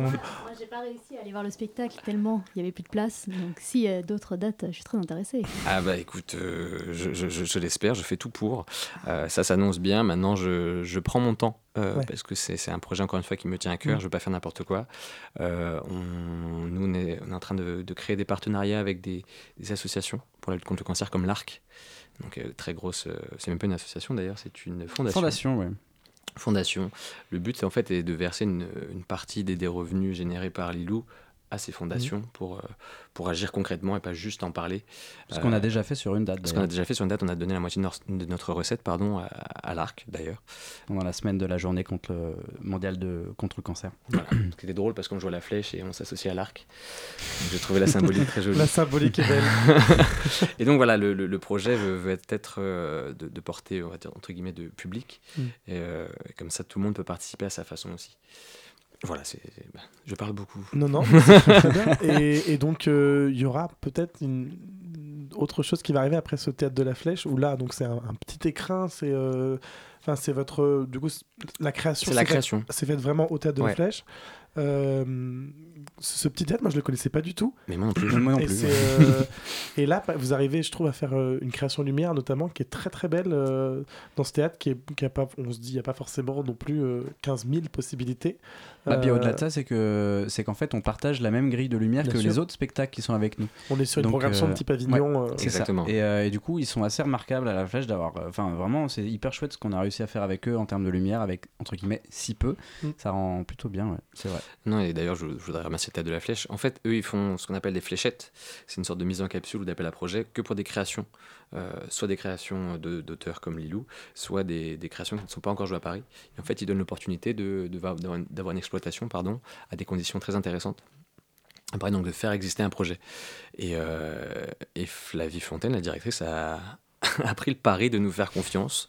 Moi, j'ai pas réussi à aller voir le spectacle tellement il y avait plus de place. Donc, s'il y a d'autres dates, je suis très intéressée. Ah bah écoute, euh, je, je- je- je l'espère, je fais tout pour. Euh, ça s'annonce bien. Maintenant, je, je prends mon temps euh, Ouais. parce que c'est un projet encore une fois qui me tient à cœur. Mm. Je veux pas faire n'importe quoi. Euh, on, nous, on est, on est en train de, de créer des partenariats avec des, des associations pour la lutte contre le cancer comme l'ARC. Donc euh, très grosse. euh, c'est même pas une association d'ailleurs, c'est une fondation. Fondation, ouais. Fondation. Le but, c'est en fait est de verser une, une partie des, des revenus générés par Lilou à ces fondations pour, euh, pour agir concrètement et pas juste en parler. Ce qu'on a Euh, déjà fait sur une date. ce qu'on a déjà fait sur une date, on a donné la moitié de, notre- de notre recette pardon, à, à l'ARC d'ailleurs. Pendant la semaine de la journée contre le mondial de contre le cancer. Voilà. Ce qui était drôle parce qu'on jouait à la flèche et on s'associe à l'arc. J'ai trouvé la symbolique très jolie. La symbolique est belle. et donc voilà, le, le- le projet veut, veut être euh, de, de porter, on va dire, entre guillemets, de public. Mm. Et, euh, et comme ça, tout le monde peut participer à sa façon aussi. Voilà, c'est, bah, je parle beaucoup. Non, non, très, bien. Et, et donc, euh, il y aura peut-être une autre chose qui va arriver après ce théâtre de la flèche, où là, donc c'est un, un petit écrin, c'est euh, enfin c'est votre du coup la création. C'est la création. C'est fait vraiment au théâtre de Ouais. la flèche. Euh, ce petit théâtre, moi je le connaissais pas du tout. Mais moi non plus. Moi non Et, plus. euh, et là, vous arrivez, je trouve, à faire euh, une création lumière, notamment, qui est très très belle euh, dans ce théâtre, qui est, qui a pas, on se dit, il n'y a pas forcément non plus euh, 15 000 possibilités. Bah, puis au-delà de ça, c'est que c'est qu'en fait, on partage la même grille de lumière Bien que sûr. les autres spectacles qui sont avec nous. On est sur une Donc, programmation de type Avignon. ouais, euh, c'est ça. Exactement. Et, euh, et du coup, ils sont assez remarquables à la flèche d'avoir. euh, Enfin, vraiment, c'est hyper chouette ce qu'on a réussi à faire avec eux en termes de lumière, avec entre guillemets si peu. Mm. Ça rend plutôt bien, ouais, c'est vrai. Non, et d'ailleurs, je, je voudrais remercier le de la Flèche. En fait, eux, ils font ce qu'on appelle des fléchettes. C'est une sorte de mise en capsule ou d'appel à projet que pour des créations. Euh, soit des créations de- d'auteurs comme Lilou, soit des, des créations qui ne sont pas encore jouées à Paris. Et en fait, ils donnent l'opportunité de- de- d'avoir une- d'avoir exploitation pardon, à des conditions très intéressantes. Après, donc, de faire exister un projet. Et, euh, et Flavie Fontaine, la directrice, a, a pris le pari de nous faire confiance.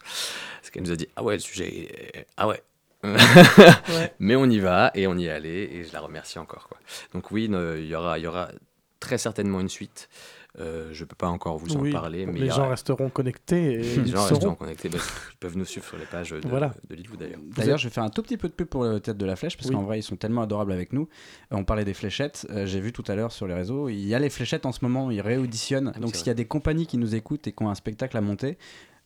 Parce qu'elle nous a dit Ah ouais, le sujet. Ah ouais. Mais on y va et on y est allé et je la remercie encore. Quoi. Donc oui, ne- il y aura, il y aura très certainement une suite. Euh, je peux pas encore vous en oui, parler, mais les gens resteront connectés. Et les ils gens resteront connectés. Bah, ils peuvent nous suivre sur les pages de, Voilà. de d'ailleurs. D'ailleurs, je vais faire un tout petit peu de pub pour le théâtre de la flèche parce Oui. qu'en vrai, ils sont tellement adorables avec nous. Euh, on parlait des fléchettes. euh, J'ai vu tout à l'heure sur les réseaux. Il y a les fléchettes en ce moment. Ils réauditionnent. Ah Donc, s'il y a des compagnies qui nous écoutent et qui ont un spectacle à monter.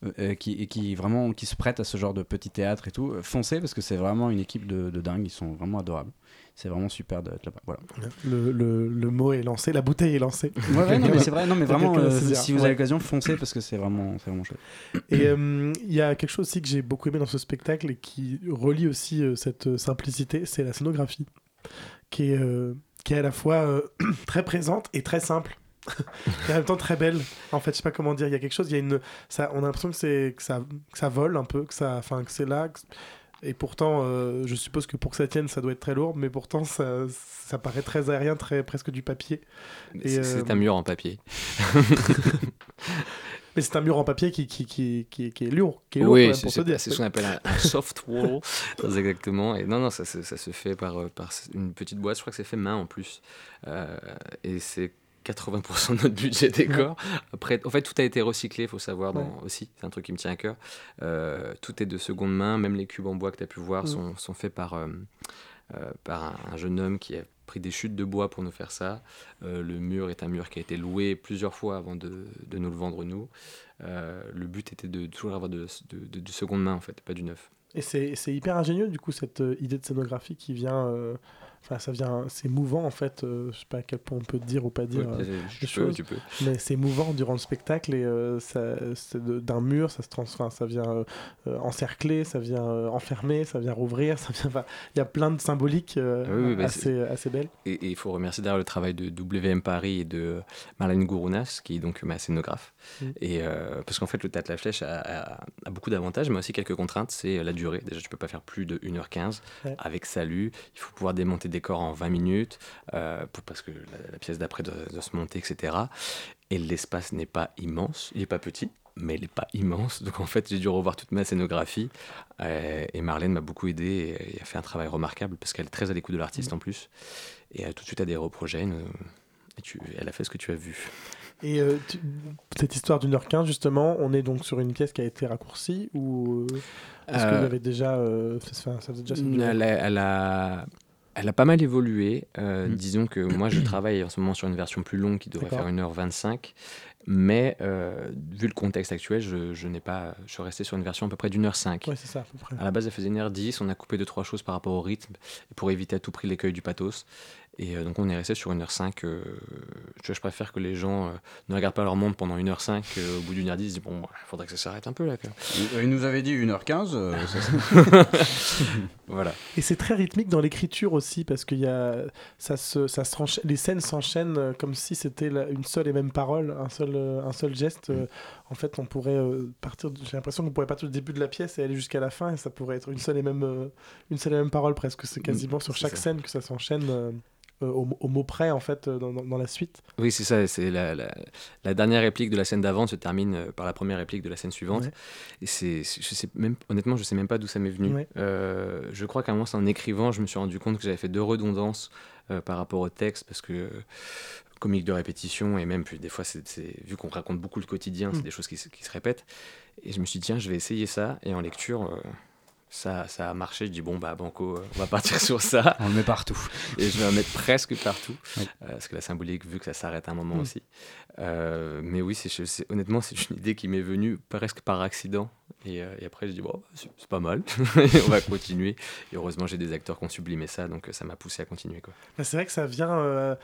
Euh, euh, qui, et qui vraiment qui se prêtent à ce genre de petit théâtre et tout, euh, foncez parce que c'est vraiment une équipe de, de dingue, ils sont vraiment adorables. C'est vraiment super d'être là-bas. Voilà. Le, le- le mot est lancé, la bouteille est lancée. Ouais, ouais, non, mais c'est vrai, non, mais vraiment, euh, si vous ouais. avez l'occasion, foncez parce que c'est vraiment, c'est vraiment chouette. Et euh, il y a quelque chose aussi que j'ai beaucoup aimé dans ce spectacle et qui relie aussi cette simplicité, c'est la scénographie, qui est, qui est à la fois très présente et très simple. Et en même temps très belle. En fait, je sais pas comment dire. Il y a quelque chose. Il y a une. Ça, on a l'impression que c'est que ça, que ça vole un peu, que ça, enfin que c'est là. que- et pourtant, euh, je suppose que pour que ça tienne, ça doit être très lourd, mais pourtant, ça, ça paraît très aérien, très presque du papier. Et, C'est euh, un mur en papier. Mais c'est un mur en papier qui, qui, qui, qui, qui est lourd, qui est lourd Oui, pour se dire. c'est ce qu'on appelle un, un soft wall, très exactement. Et non, non, ça, se- ça se fait par, euh, par une petite boîte. Je crois que c'est fait main en plus. Euh, et c'est 80% de notre budget décor. Après, en fait, tout a été recyclé, il faut savoir dans- Ouais. aussi. C'est un truc qui me tient à cœur. Euh, tout est de seconde main. Même les cubes en bois que tu as pu voir Mm. sont, sont faits par, euh, euh, par un, un jeune homme qui a pris des chutes de bois pour nous faire ça. Euh, le mur est un mur qui a été loué plusieurs fois avant de, de nous le vendre nous. Le but était de toujours avoir de, de, seconde main en fait, pas du neuf. Et c'est hyper ingénieux, du coup, cette idée de scénographie qui vient. Enfin, ça vient. C'est mouvant, en fait. euh, je sais pas à quel point on peut dire ou pas dire Ouais, euh, des peux, choses. tu peux. Mais c'est mouvant durant le spectacle et euh, ça, c'est de- d'un mur, ça se transforme, ça vient euh, euh, encercler, ça vient euh, enfermer, ça vient rouvrir, ça vient. Il y a plein de symboliques Ah oui, oui, bah, assez, assez belles. Et il faut remercier d'ailleurs le travail de WM Paris et de Marlène Gourounas, qui est donc ma scénographe. Mm. Et parce qu'en fait, le Théâtre La Flèche a, a- a beaucoup d'avantages, mais aussi quelques contraintes. C'est la durée. Déjà, tu peux pas faire plus de 1h15 Ouais. avec salut. Il faut pouvoir démonter des corps en 20 minutes, euh, pour, parce que la, la pièce d'après doit, doit se monter, etc. Et l'espace n'est pas immense. Il est pas petit. Mais il n'est pas immense, donc en fait j'ai dû revoir toute ma scénographie euh, et Marlène m'a beaucoup aidé et, et a fait un travail remarquable parce qu'elle est très à l'écoute de l'artiste en plus et elle tout de suite adhéré au projet et tu, elle a fait ce que tu as vu. Et euh, tu- cette histoire d'une heure quinze, justement, on est donc sur une pièce qui a été raccourcie ou euh, est-ce y Euh, avait déjà. ça, ça faisait déjà Elle a, elle a, elle a pas mal évolué. Euh, Mm. Disons que moi, je travaille en ce moment sur une version plus longue qui devrait faire 1h25. Mais euh, vu le contexte actuel, je, je n'ai pas, je suis resté sur une version à peu près d'une heure 5. Ouais, c'est ça, à peu près. À la base, elle faisait une heure 10. On a coupé deux, trois choses par rapport au rythme pour éviter à tout prix l'écueil du pathos. Et euh, donc, on est resté sur une heure 5. euh, tu vois, je préfère que les gens euh, ne regardent pas leur montre pendant une heure 5. au bout d'une heure 10, ils disent Bon, il faudrait que ça s'arrête un peu là. quand même. Il, il nous avait dit 1h15. euh, ça- voilà. Et c'est très rythmique dans l'écriture aussi, parce qu'il y a, ça se, ça se les scènes s'enchaînent comme si c'était une seule et même parole, un seul, un seul geste. Euh, En fait, on pourrait partir. J'ai l'impression qu'on pourrait partir du début de la pièce et aller jusqu'à la fin, et ça pourrait être une seule et même, une seule et même parole presque. C'est quasiment sur chaque ça. scène que ça s'enchaîne. Euh, au, au mot près en fait euh, dans, dans- dans la suite. Oui, c'est ça. C'est la, la, la dernière réplique de la scène d'avant se termine euh, par la première réplique de la scène suivante. Ouais. Et c'est, je sais même, honnêtement, je sais même pas d'où ça m'est venu. Ouais. Euh, je crois qu'à un moment, c'est en écrivant, je me suis rendu compte que j'avais fait deux redondances euh, par rapport au texte parce que comique de répétition et même puis des fois, c'est, vu qu'on raconte beaucoup le quotidien, c'est Mm. des choses qui, se- qui se répètent. Et je me suis dit tiens, je vais essayer ça. Et en lecture. Ça, ça a marché, je dis bon bah banco, euh, on va partir sur ça. On le met partout. Et je vais en mettre presque partout, Oui. euh, parce que la symbolique, vu que ça s'arrête à un moment Mm. aussi. Euh, mais oui, c'est, honnêtement, c'est une idée qui m'est venue presque par accident. Et, euh, et après, je dis bon, c'est, c'est pas mal, on va continuer. Et heureusement, j'ai des acteurs qui ont sublimé ça, donc euh, ça m'a poussé à continuer. Quoi. Bah, c'est vrai que ça vient, euh,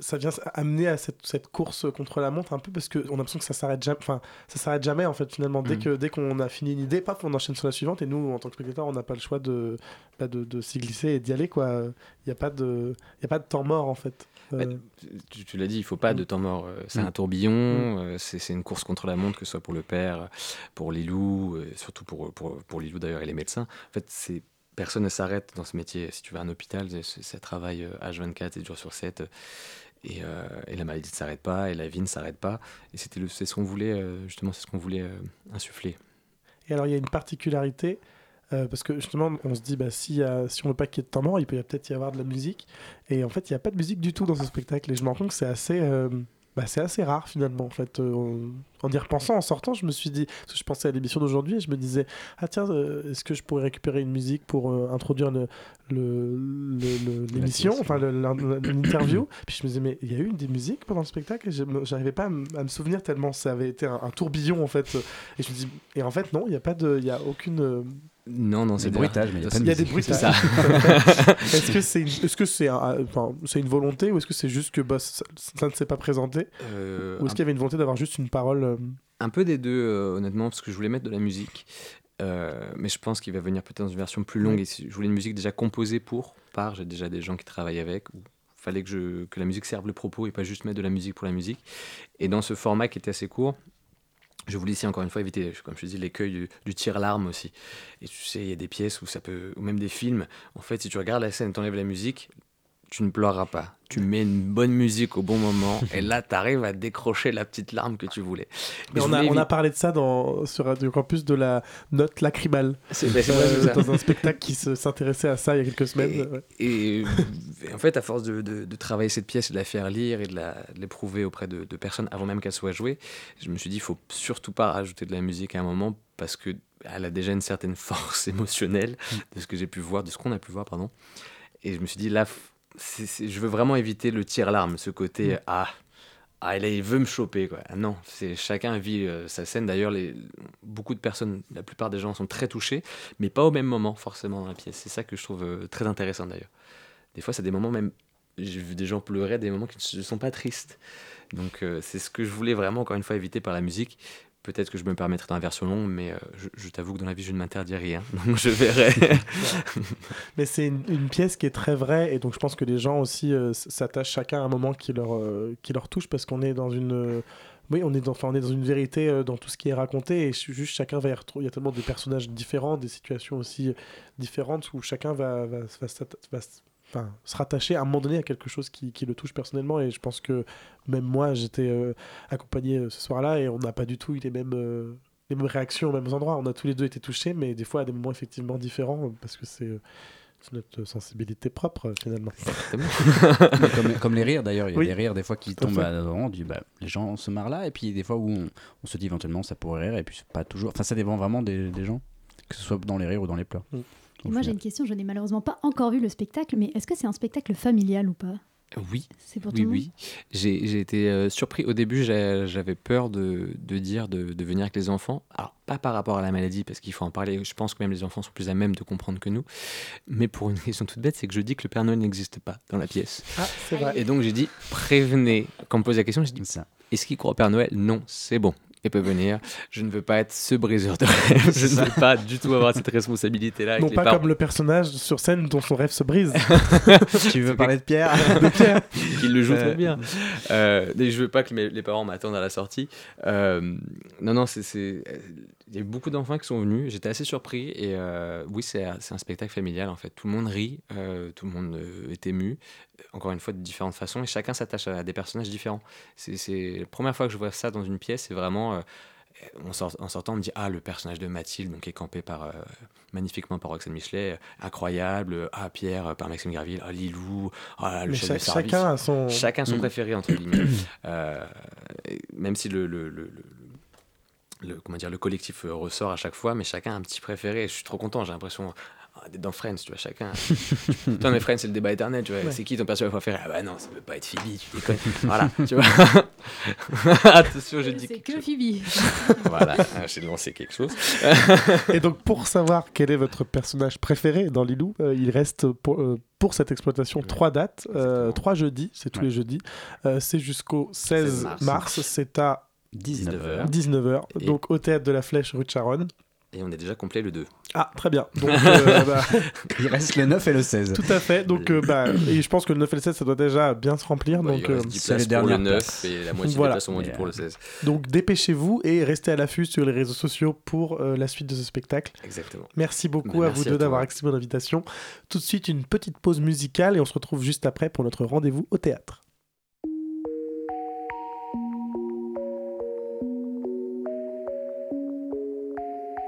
ça vient amener à cette, cette course contre la montre un peu parce qu'on a l'impression que ça s'arrête jamais. Enfin, ça s'arrête jamais en fait finalement. Dès que dès qu'on a fini une idée, paf, on enchaîne sur la suivante et nous en tant que spectateur, on n'a pas le choix de, bah, de, de s'y glisser et d'y aller quoi. Il n'y a pas de, y a pas de temps mort en fait. Bah, Euh, tu, tu l'as dit, il faut pas de temps mort. euh, C'est Mm. un tourbillon, euh, c'est, une course contre la montre, que ce soit pour le père, pour Lilou, surtout pour, pour, pour Lilou d'ailleurs et les médecins. En fait, c'est, personne ne s'arrête dans ce métier. Si tu vas à un hôpital, ça travaille euh, H24, 7 jours sur 7. Et, euh, et la maladie ne s'arrête pas, et la vie ne s'arrête pas. Et c'est ce qu'on voulait, justement, c'est ce qu'on voulait insuffler. Et alors il y a une particularité. Euh, parce que justement, on se dit, bah, si, y a- si on veut pas qu'il y ait de temps il peut peut-être y avoir de la musique. Et en fait, il n'y a pas de musique du tout dans ce spectacle. Et je me rends compte que c'est assez, euh, bah, c'est assez rare finalement. En, fait, Euh, en- y repensant, en sortant, je me suis dit, parce que je pensais à l'émission d'aujourd'hui, et je me disais, ah tiens, euh, est-ce que je pourrais récupérer une musique pour euh, introduire le- le- le- le- l'émission, enfin l'interview Puis je me disais, mais il y a eu des musiques pendant le spectacle et j'arrivais pas à, me- à me souvenir tellement ça avait été un, un tourbillon en fait. Et je me dis, et en fait, non, il n'y a pas de, il y a aucune. euh, Non, non, c'est Des bruitages, mais il y a pas de il y a des bruitages. Est-ce que c'est une, est-ce que c'est un- enfin, c'est une volonté ou est-ce que c'est juste que bah, ça, ça ne s'est pas présenté? Euh, Ou est-ce un- qu'il y avait une volonté d'avoir juste une parole euh, Un peu des deux, euh, honnêtement, parce que je voulais mettre de la musique. Euh, mais je pense qu'il va venir peut-être dans une version plus longue. Et si- je voulais une musique déjà composée pour, par, j'ai déjà des gens qui travaillent avec. Ou fallait que, je, que la musique serve le propos et pas juste mettre de la musique pour la musique. Et dans ce format qui était assez court, je voulais ici encore une fois éviter, comme je te dis, l'écueil du, du tir-larme aussi. Et tu sais, il y a des pièces où ça peut, ou même des films. En fait, si tu regardes la scène, t'enlèves la musique, tu ne pleureras pas. Tu mets une bonne musique au bon moment, et là, tu arrives à décrocher la petite larme que tu voulais. Mais on a, on a parlé de ça dans, sur Radio Campus de la note lacrymale. C'est- vrai, Euh, ça. dans un spectacle qui s'intéressait à ça il y a quelques semaines. Et, ouais. et, et en fait, à force de, de- de travailler cette pièce et de la faire lire et de l'éprouver auprès de, de personnes avant même qu'elle soit jouée, je me suis dit, il faut surtout pas rajouter de la musique à un moment parce que elle a déjà une certaine force émotionnelle de ce que j'ai pu voir, de ce qu'on a pu voir, pardon. Et je me suis dit, là, je veux vraiment éviter le tir-larme, ce côté, Mm. ah, ah là il veut me choper quoi. Ah non, c'est chacun vit euh, sa scène. D'ailleurs, beaucoup de personnes, la plupart des gens sont très touchés, mais pas au même moment forcément dans la pièce. C'est ça que je trouve euh, très intéressant d'ailleurs. Des fois, c'est des moments même. J'ai vu des gens pleurer, des moments qui ne sont pas tristes. Donc euh, c'est ce que je voulais vraiment encore une fois éviter par la musique. Peut-être que je me permettrai la version longue, mais euh, je, t'avoue que dans la vie, je ne m'interdis rien. Donc je verrai. Mais c'est une, pièce qui est très vraie et donc je pense que les gens aussi euh, s'attachent chacun à un moment qui leur, euh, qui leur touche parce qu'on est dans une... oui, on est, dans, on est dans une vérité dans tout ce qui est raconté et juste chacun va y retrouver. Il y a tellement de personnages différents, des situations aussi différentes où chacun va, va, va enfin, se rattacher à un moment donné à quelque chose qui, qui le touche personnellement. Et je pense que même moi, j'étais euh, accompagné euh, ce soir-là et on n'a pas du tout eu les mêmes, euh, les mêmes réactions aux mêmes endroits. On a tous les deux été touchés, mais des fois à des moments effectivement différents parce que c'est euh, notre sensibilité propre finalement. Comme, comme les rires d'ailleurs, il y a Oui. des rires des fois qui tombent à dedans, on dit bah, les gens se marrent là, et puis des fois où on, on se dit éventuellement ça pourrait rire, et puis c'est pas toujours. Enfin, ça dépend vraiment des, des gens, que ce soit dans les rires ou dans les pleurs. Mm. Moi, j'ai une question. Je n'ai malheureusement pas encore vu le spectacle, mais est-ce que c'est un spectacle familial ou pas? Oui. C'est pour oui, tout le oui. J'ai j'ai été euh, surpris. Au début, j'ai- j'avais peur de, de dire de, de venir avec les enfants. Alors, pas par rapport à la maladie, parce qu'il faut en parler. Je pense que même les enfants sont plus à même de comprendre que nous. Mais pour une question toute bête, c'est que je dis que le Père Noël n'existe pas dans la pièce. Ah, c'est vrai. Et donc, j'ai dit, prévenez. Quand on me pose la question, j'ai dit, est-ce qu'il croit au Père Noël? Non, c'est bon. Il peut venir. Je ne veux pas être ce briseur de rêve. Je ne veux pas du tout avoir cette responsabilité-là. Non pas comme le personnage sur scène dont son rêve se brise. Tu veux parler de Pierre De Pierre. qu'il le joue Euh, très bien. Euh, et je veux pas que mes- les parents m'attendent à la sortie. Euh, non, non, c'est, c'est- il y a eu beaucoup d'enfants qui sont venus. J'étais assez surpris. Et euh, oui, c'est, c'est un spectacle familial en fait. Tout le monde rit, euh, tout le monde est ému. Encore une fois, de différentes façons. Et chacun s'attache à des personnages différents. C'est, c'est la première fois que je vois ça dans une pièce. C'est vraiment. Euh, en, sort- en sortant, on me dit Ah, le personnage de Mathilde, donc, qui est campé par, euh, magnifiquement par Roxane Michelet, euh, incroyable. Ah, Pierre, euh, par Maxime Graville. Ah, Lilou. Ah, le Mais chef de service. chacun a son- Chacun son Mm. préféré, entre guillemets. Euh, et même si le, le, le- le- le- comment dire, le collectif euh, ressort à chaque fois, mais chacun a un petit préféré. Je suis trop content, j'ai l'impression dans Friends, tu vois, chacun. Putain, mais Friends, c'est le débat éternel, tu vois. Ouais. C'est qui ton personnage préféré? Ah bah non, ça peut pas être Phoebe, tu déconnes. voilà, tu vois. Attention, j'ai dit. C'est que Phoebe. Voilà, ah, j'ai lancé quelque chose. Et donc, pour savoir quel est votre personnage préféré dans Lilou, euh, il reste pour, euh, pour cette exploitation trois dates, euh, trois jeudis, c'est tous les jeudis. Euh, c'est jusqu'au 16 16 mars, mars. c'est à 19h. 19h, Et- donc au théâtre de la Flèche rue de Charonne. Et on est déjà complet le 2. Ah, très bien. Donc, euh, bah, Il reste le 9 et le 16. Tout à fait. Donc, euh, bah, et je pense que le 9 et le 16, ça doit déjà bien se remplir. Ouais, donc, euh, 10 places pour le 9 et la moitié Voilà. des places sont vendues pour le 16. Donc dépêchez-vous et restez à l'affût sur les réseaux sociaux pour euh, la suite de ce spectacle. Exactement. Merci beaucoup Bah, à merci vous à deux d'avoir accepté mon invitation. Tout de suite une petite pause musicale et on se retrouve juste après pour notre rendez-vous au théâtre.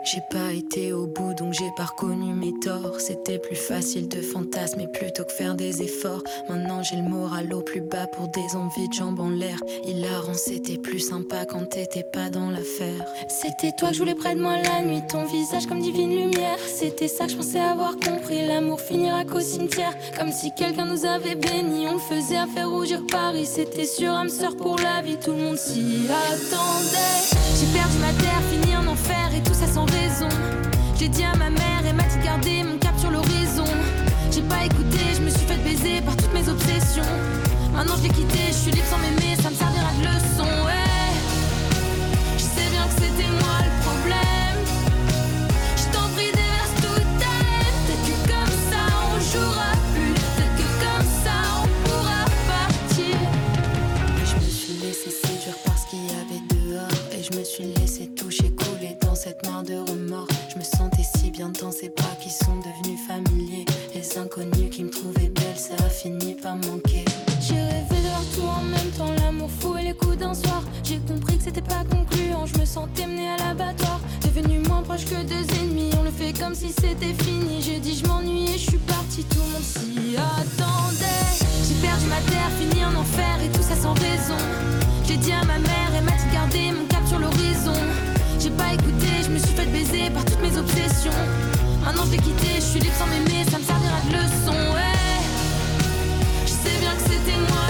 J'ai pas été au bout donc j'ai pas reconnu mes torts. C'était plus facile de fantasmer plutôt que faire des efforts. Maintenant j'ai le moral au plus bas pour des envies de jambes en l'air. Hilarant, c'était plus sympa quand t'étais pas dans l'affaire. C'était toi que je voulais près de moi la nuit, ton visage comme divine lumière. C'était ça que je pensais avoir compris. L'amour finira qu'au cimetière. Comme si quelqu'un nous avait bénis, on faisait à faire rougir Paris. C'était sur âme sœur pour la vie, tout le monde s'y attendait. J'ai perdu ma terre, fini en enfer et tout sans raison. J'ai dit à ma mère et m'a dit de garder mon cap sur l'horizon. J'ai pas écouté, je me suis fait baiser par toutes mes obsessions. Maintenant je l'ai quitté, je suis libre sans m'aimer, ça me servira de leçon. Ouais, je sais bien que c'était moi le problème. Je t'en prie, déverse toute ta haine. Peut-être que comme ça on jouera plus. Peut-être que comme ça on pourra partir. Je me suis laissé séduire par ce qu'il y avait dehors Et je me suis laissé pas concluant, je me sentais menée à l'abattoir Devenu moins proche que deux ennemis, on le fait comme si c'était fini J'ai dit je m'ennuie et je suis partie, tout le monde s'y attendait J'ai perdu ma terre, fini en enfer et tout ça sans raison j'ai dit à ma mère et m'a dit de garder mon cap sur l'horizon. J'ai pas écouté, je me suis fait baiser par toutes mes obsessions. Maintenant je l'ai quitté, je suis libre sans m'aimer, ça me servira de leçon. Je sais bien que c'était moi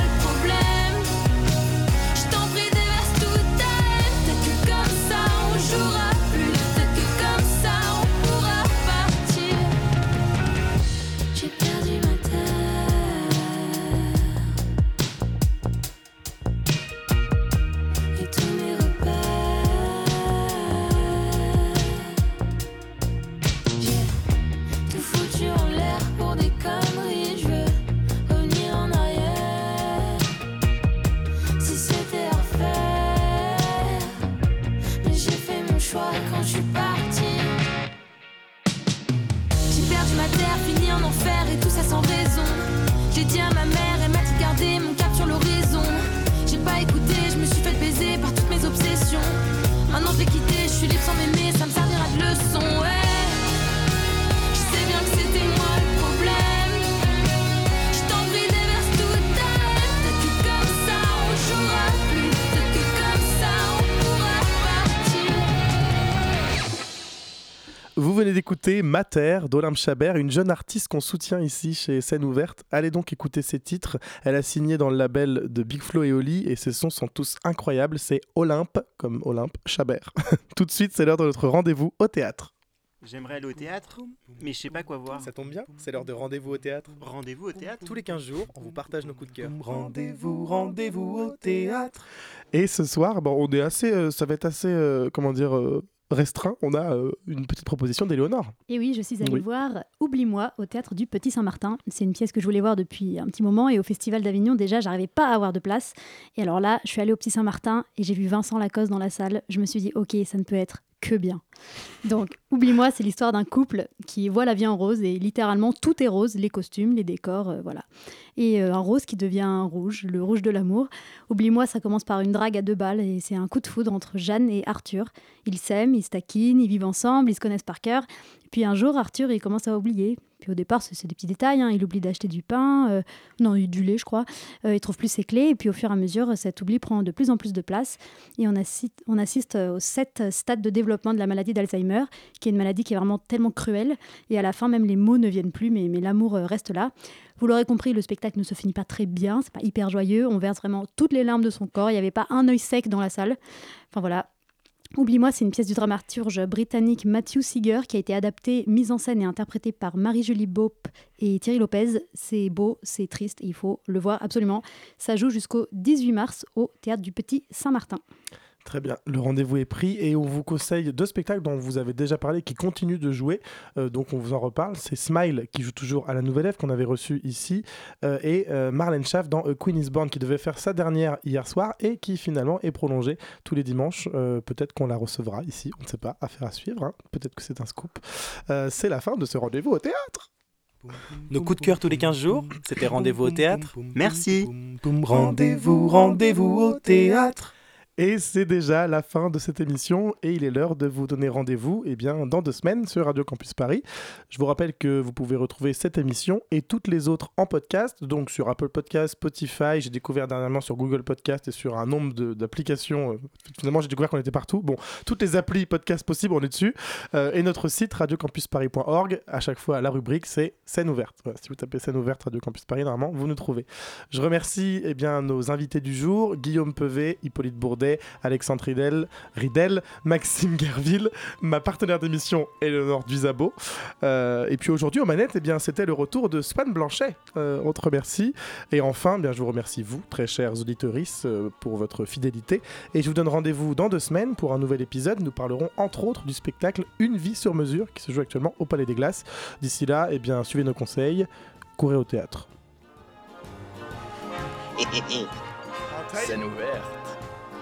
venez d'écouter Mater d'Olympe Chabert, une jeune artiste qu'on soutient ici chez Scène Ouverte. Allez donc écouter ses titres. Elle a signé dans le label de Big Flo et Oli et ses sons sont tous incroyables. C'est Olympe, comme Olympe Chabert. Tout de suite, c'est l'heure de notre rendez-vous au théâtre. J'aimerais aller au théâtre, mais je sais pas quoi voir. Ça tombe bien, c'est l'heure de rendez-vous au théâtre. Rendez-vous au théâtre Tous les 15 jours, on vous partage nos coups de cœur. Rendez-vous, rendez-vous au théâtre. Et ce soir, bon, on est assez, euh, ça va être assez, euh, comment dire, euh, restreint. On a euh, une petite proposition d'Éléonore. Et oui, je suis allée Oui. voir Oublie-moi au théâtre du Petit Saint-Martin. C'est une pièce que je voulais voir depuis un petit moment et au Festival d'Avignon, déjà, j'arrivais pas à avoir de place. Et alors là, je suis allée au Petit Saint-Martin et j'ai vu Vincent Lacoste dans la salle. Je me suis dit, ok, ça ne peut être que bien. Donc, Oublie-moi, c'est l'histoire d'un couple qui voit la vie en rose et littéralement tout est rose, les costumes, les décors, euh, voilà. Et euh, un rose qui devient un rouge, le rouge de l'amour. Oublie-moi, ça commence par une drague à deux balles et c'est un coup de foudre entre Jeanne et Arthur. Ils s'aiment, ils se taquinent, ils vivent ensemble, ils se connaissent par cœur. Puis un jour, Arthur, il commence à oublier. Puis au départ, c'est des petits détails. hein. Il oublie d'acheter du pain, euh, non, du lait, je crois. Euh, il trouve plus ses clés. Et puis au fur et à mesure, cet oubli prend de plus en plus de place. Et on assiste, euh, aux sept stades de développement de la maladie d'Alzheimer, qui est une maladie qui est vraiment tellement cruelle. Et à la fin, même les mots ne viennent plus, mais, mais l'amour euh, reste là. Vous l'aurez compris, le spectacle ne se finit pas très bien. C'est pas hyper joyeux. On verse vraiment toutes les larmes de son corps. Il n'y avait pas un œil sec dans la salle. Enfin voilà, Oublie-moi, c'est une pièce du dramaturge britannique Matthew Seeger qui a été adaptée, mise en scène et interprétée par Marie-Julie Bope et Thierry Lopez. C'est beau, c'est triste, il faut le voir absolument. Ça joue jusqu'au 18 mars au théâtre du Petit Saint-Martin. Très bien, le rendez-vous est pris et on vous conseille deux spectacles dont vous avez déjà parlé qui continuent de jouer, Euh, donc on vous en reparle. C'est Smile qui joue toujours à la Nouvelle Ève qu'on avait reçu ici euh, et euh, Marlène Schaff dans A Queen is Born qui devait faire sa dernière hier soir et qui finalement est prolongée tous les dimanches. Euh, Peut-être qu'on la recevra ici, on ne sait pas, affaire à suivre. hein. Peut-être que c'est un scoop. Euh, c'est la fin de ce rendez-vous au théâtre. Nos coups de cœur tous les 15 jours, c'était rendez-vous au théâtre. Merci. Rendez-vous, rendez-vous au théâtre. Et c'est déjà la fin de cette émission et il est l'heure de vous donner rendez-vous eh bien, dans deux semaines sur Radio Campus Paris. Je vous rappelle que vous pouvez retrouver cette émission et toutes les autres en podcast, donc sur Apple Podcast, Spotify, j'ai découvert dernièrement sur Google Podcast et sur un nombre d'applications. euh, finalement, j'ai découvert qu'on était partout. Bon, toutes les applis podcast possibles, on est dessus. Euh, et notre site radiocampusparis.org, à chaque fois la rubrique c'est scène ouverte. Si vous tapez scène ouverte Radio Campus Paris, normalement, vous nous trouvez. Je remercie eh bien, nos invités du jour, Guillaume Pevet, Hippolyte Bourdet, Alexandre Ridel, Ridel Maxime Gerville, ma partenaire d'émission, Eleonore Duzabo. Euh, et puis aujourd'hui, aux manettes, eh bien, c'était le retour de Swan Blanchet. Euh, on te remercie. Et enfin, bien, je vous remercie, vous, très chers auditeurs, pour votre fidélité. Et je vous donne rendez-vous dans deux semaines pour un nouvel épisode. Nous parlerons entre autres du spectacle Une vie sur mesure qui se joue actuellement au Palais des Glaces. D'ici là, eh bien, suivez nos conseils, courez au théâtre. Scène ouverte.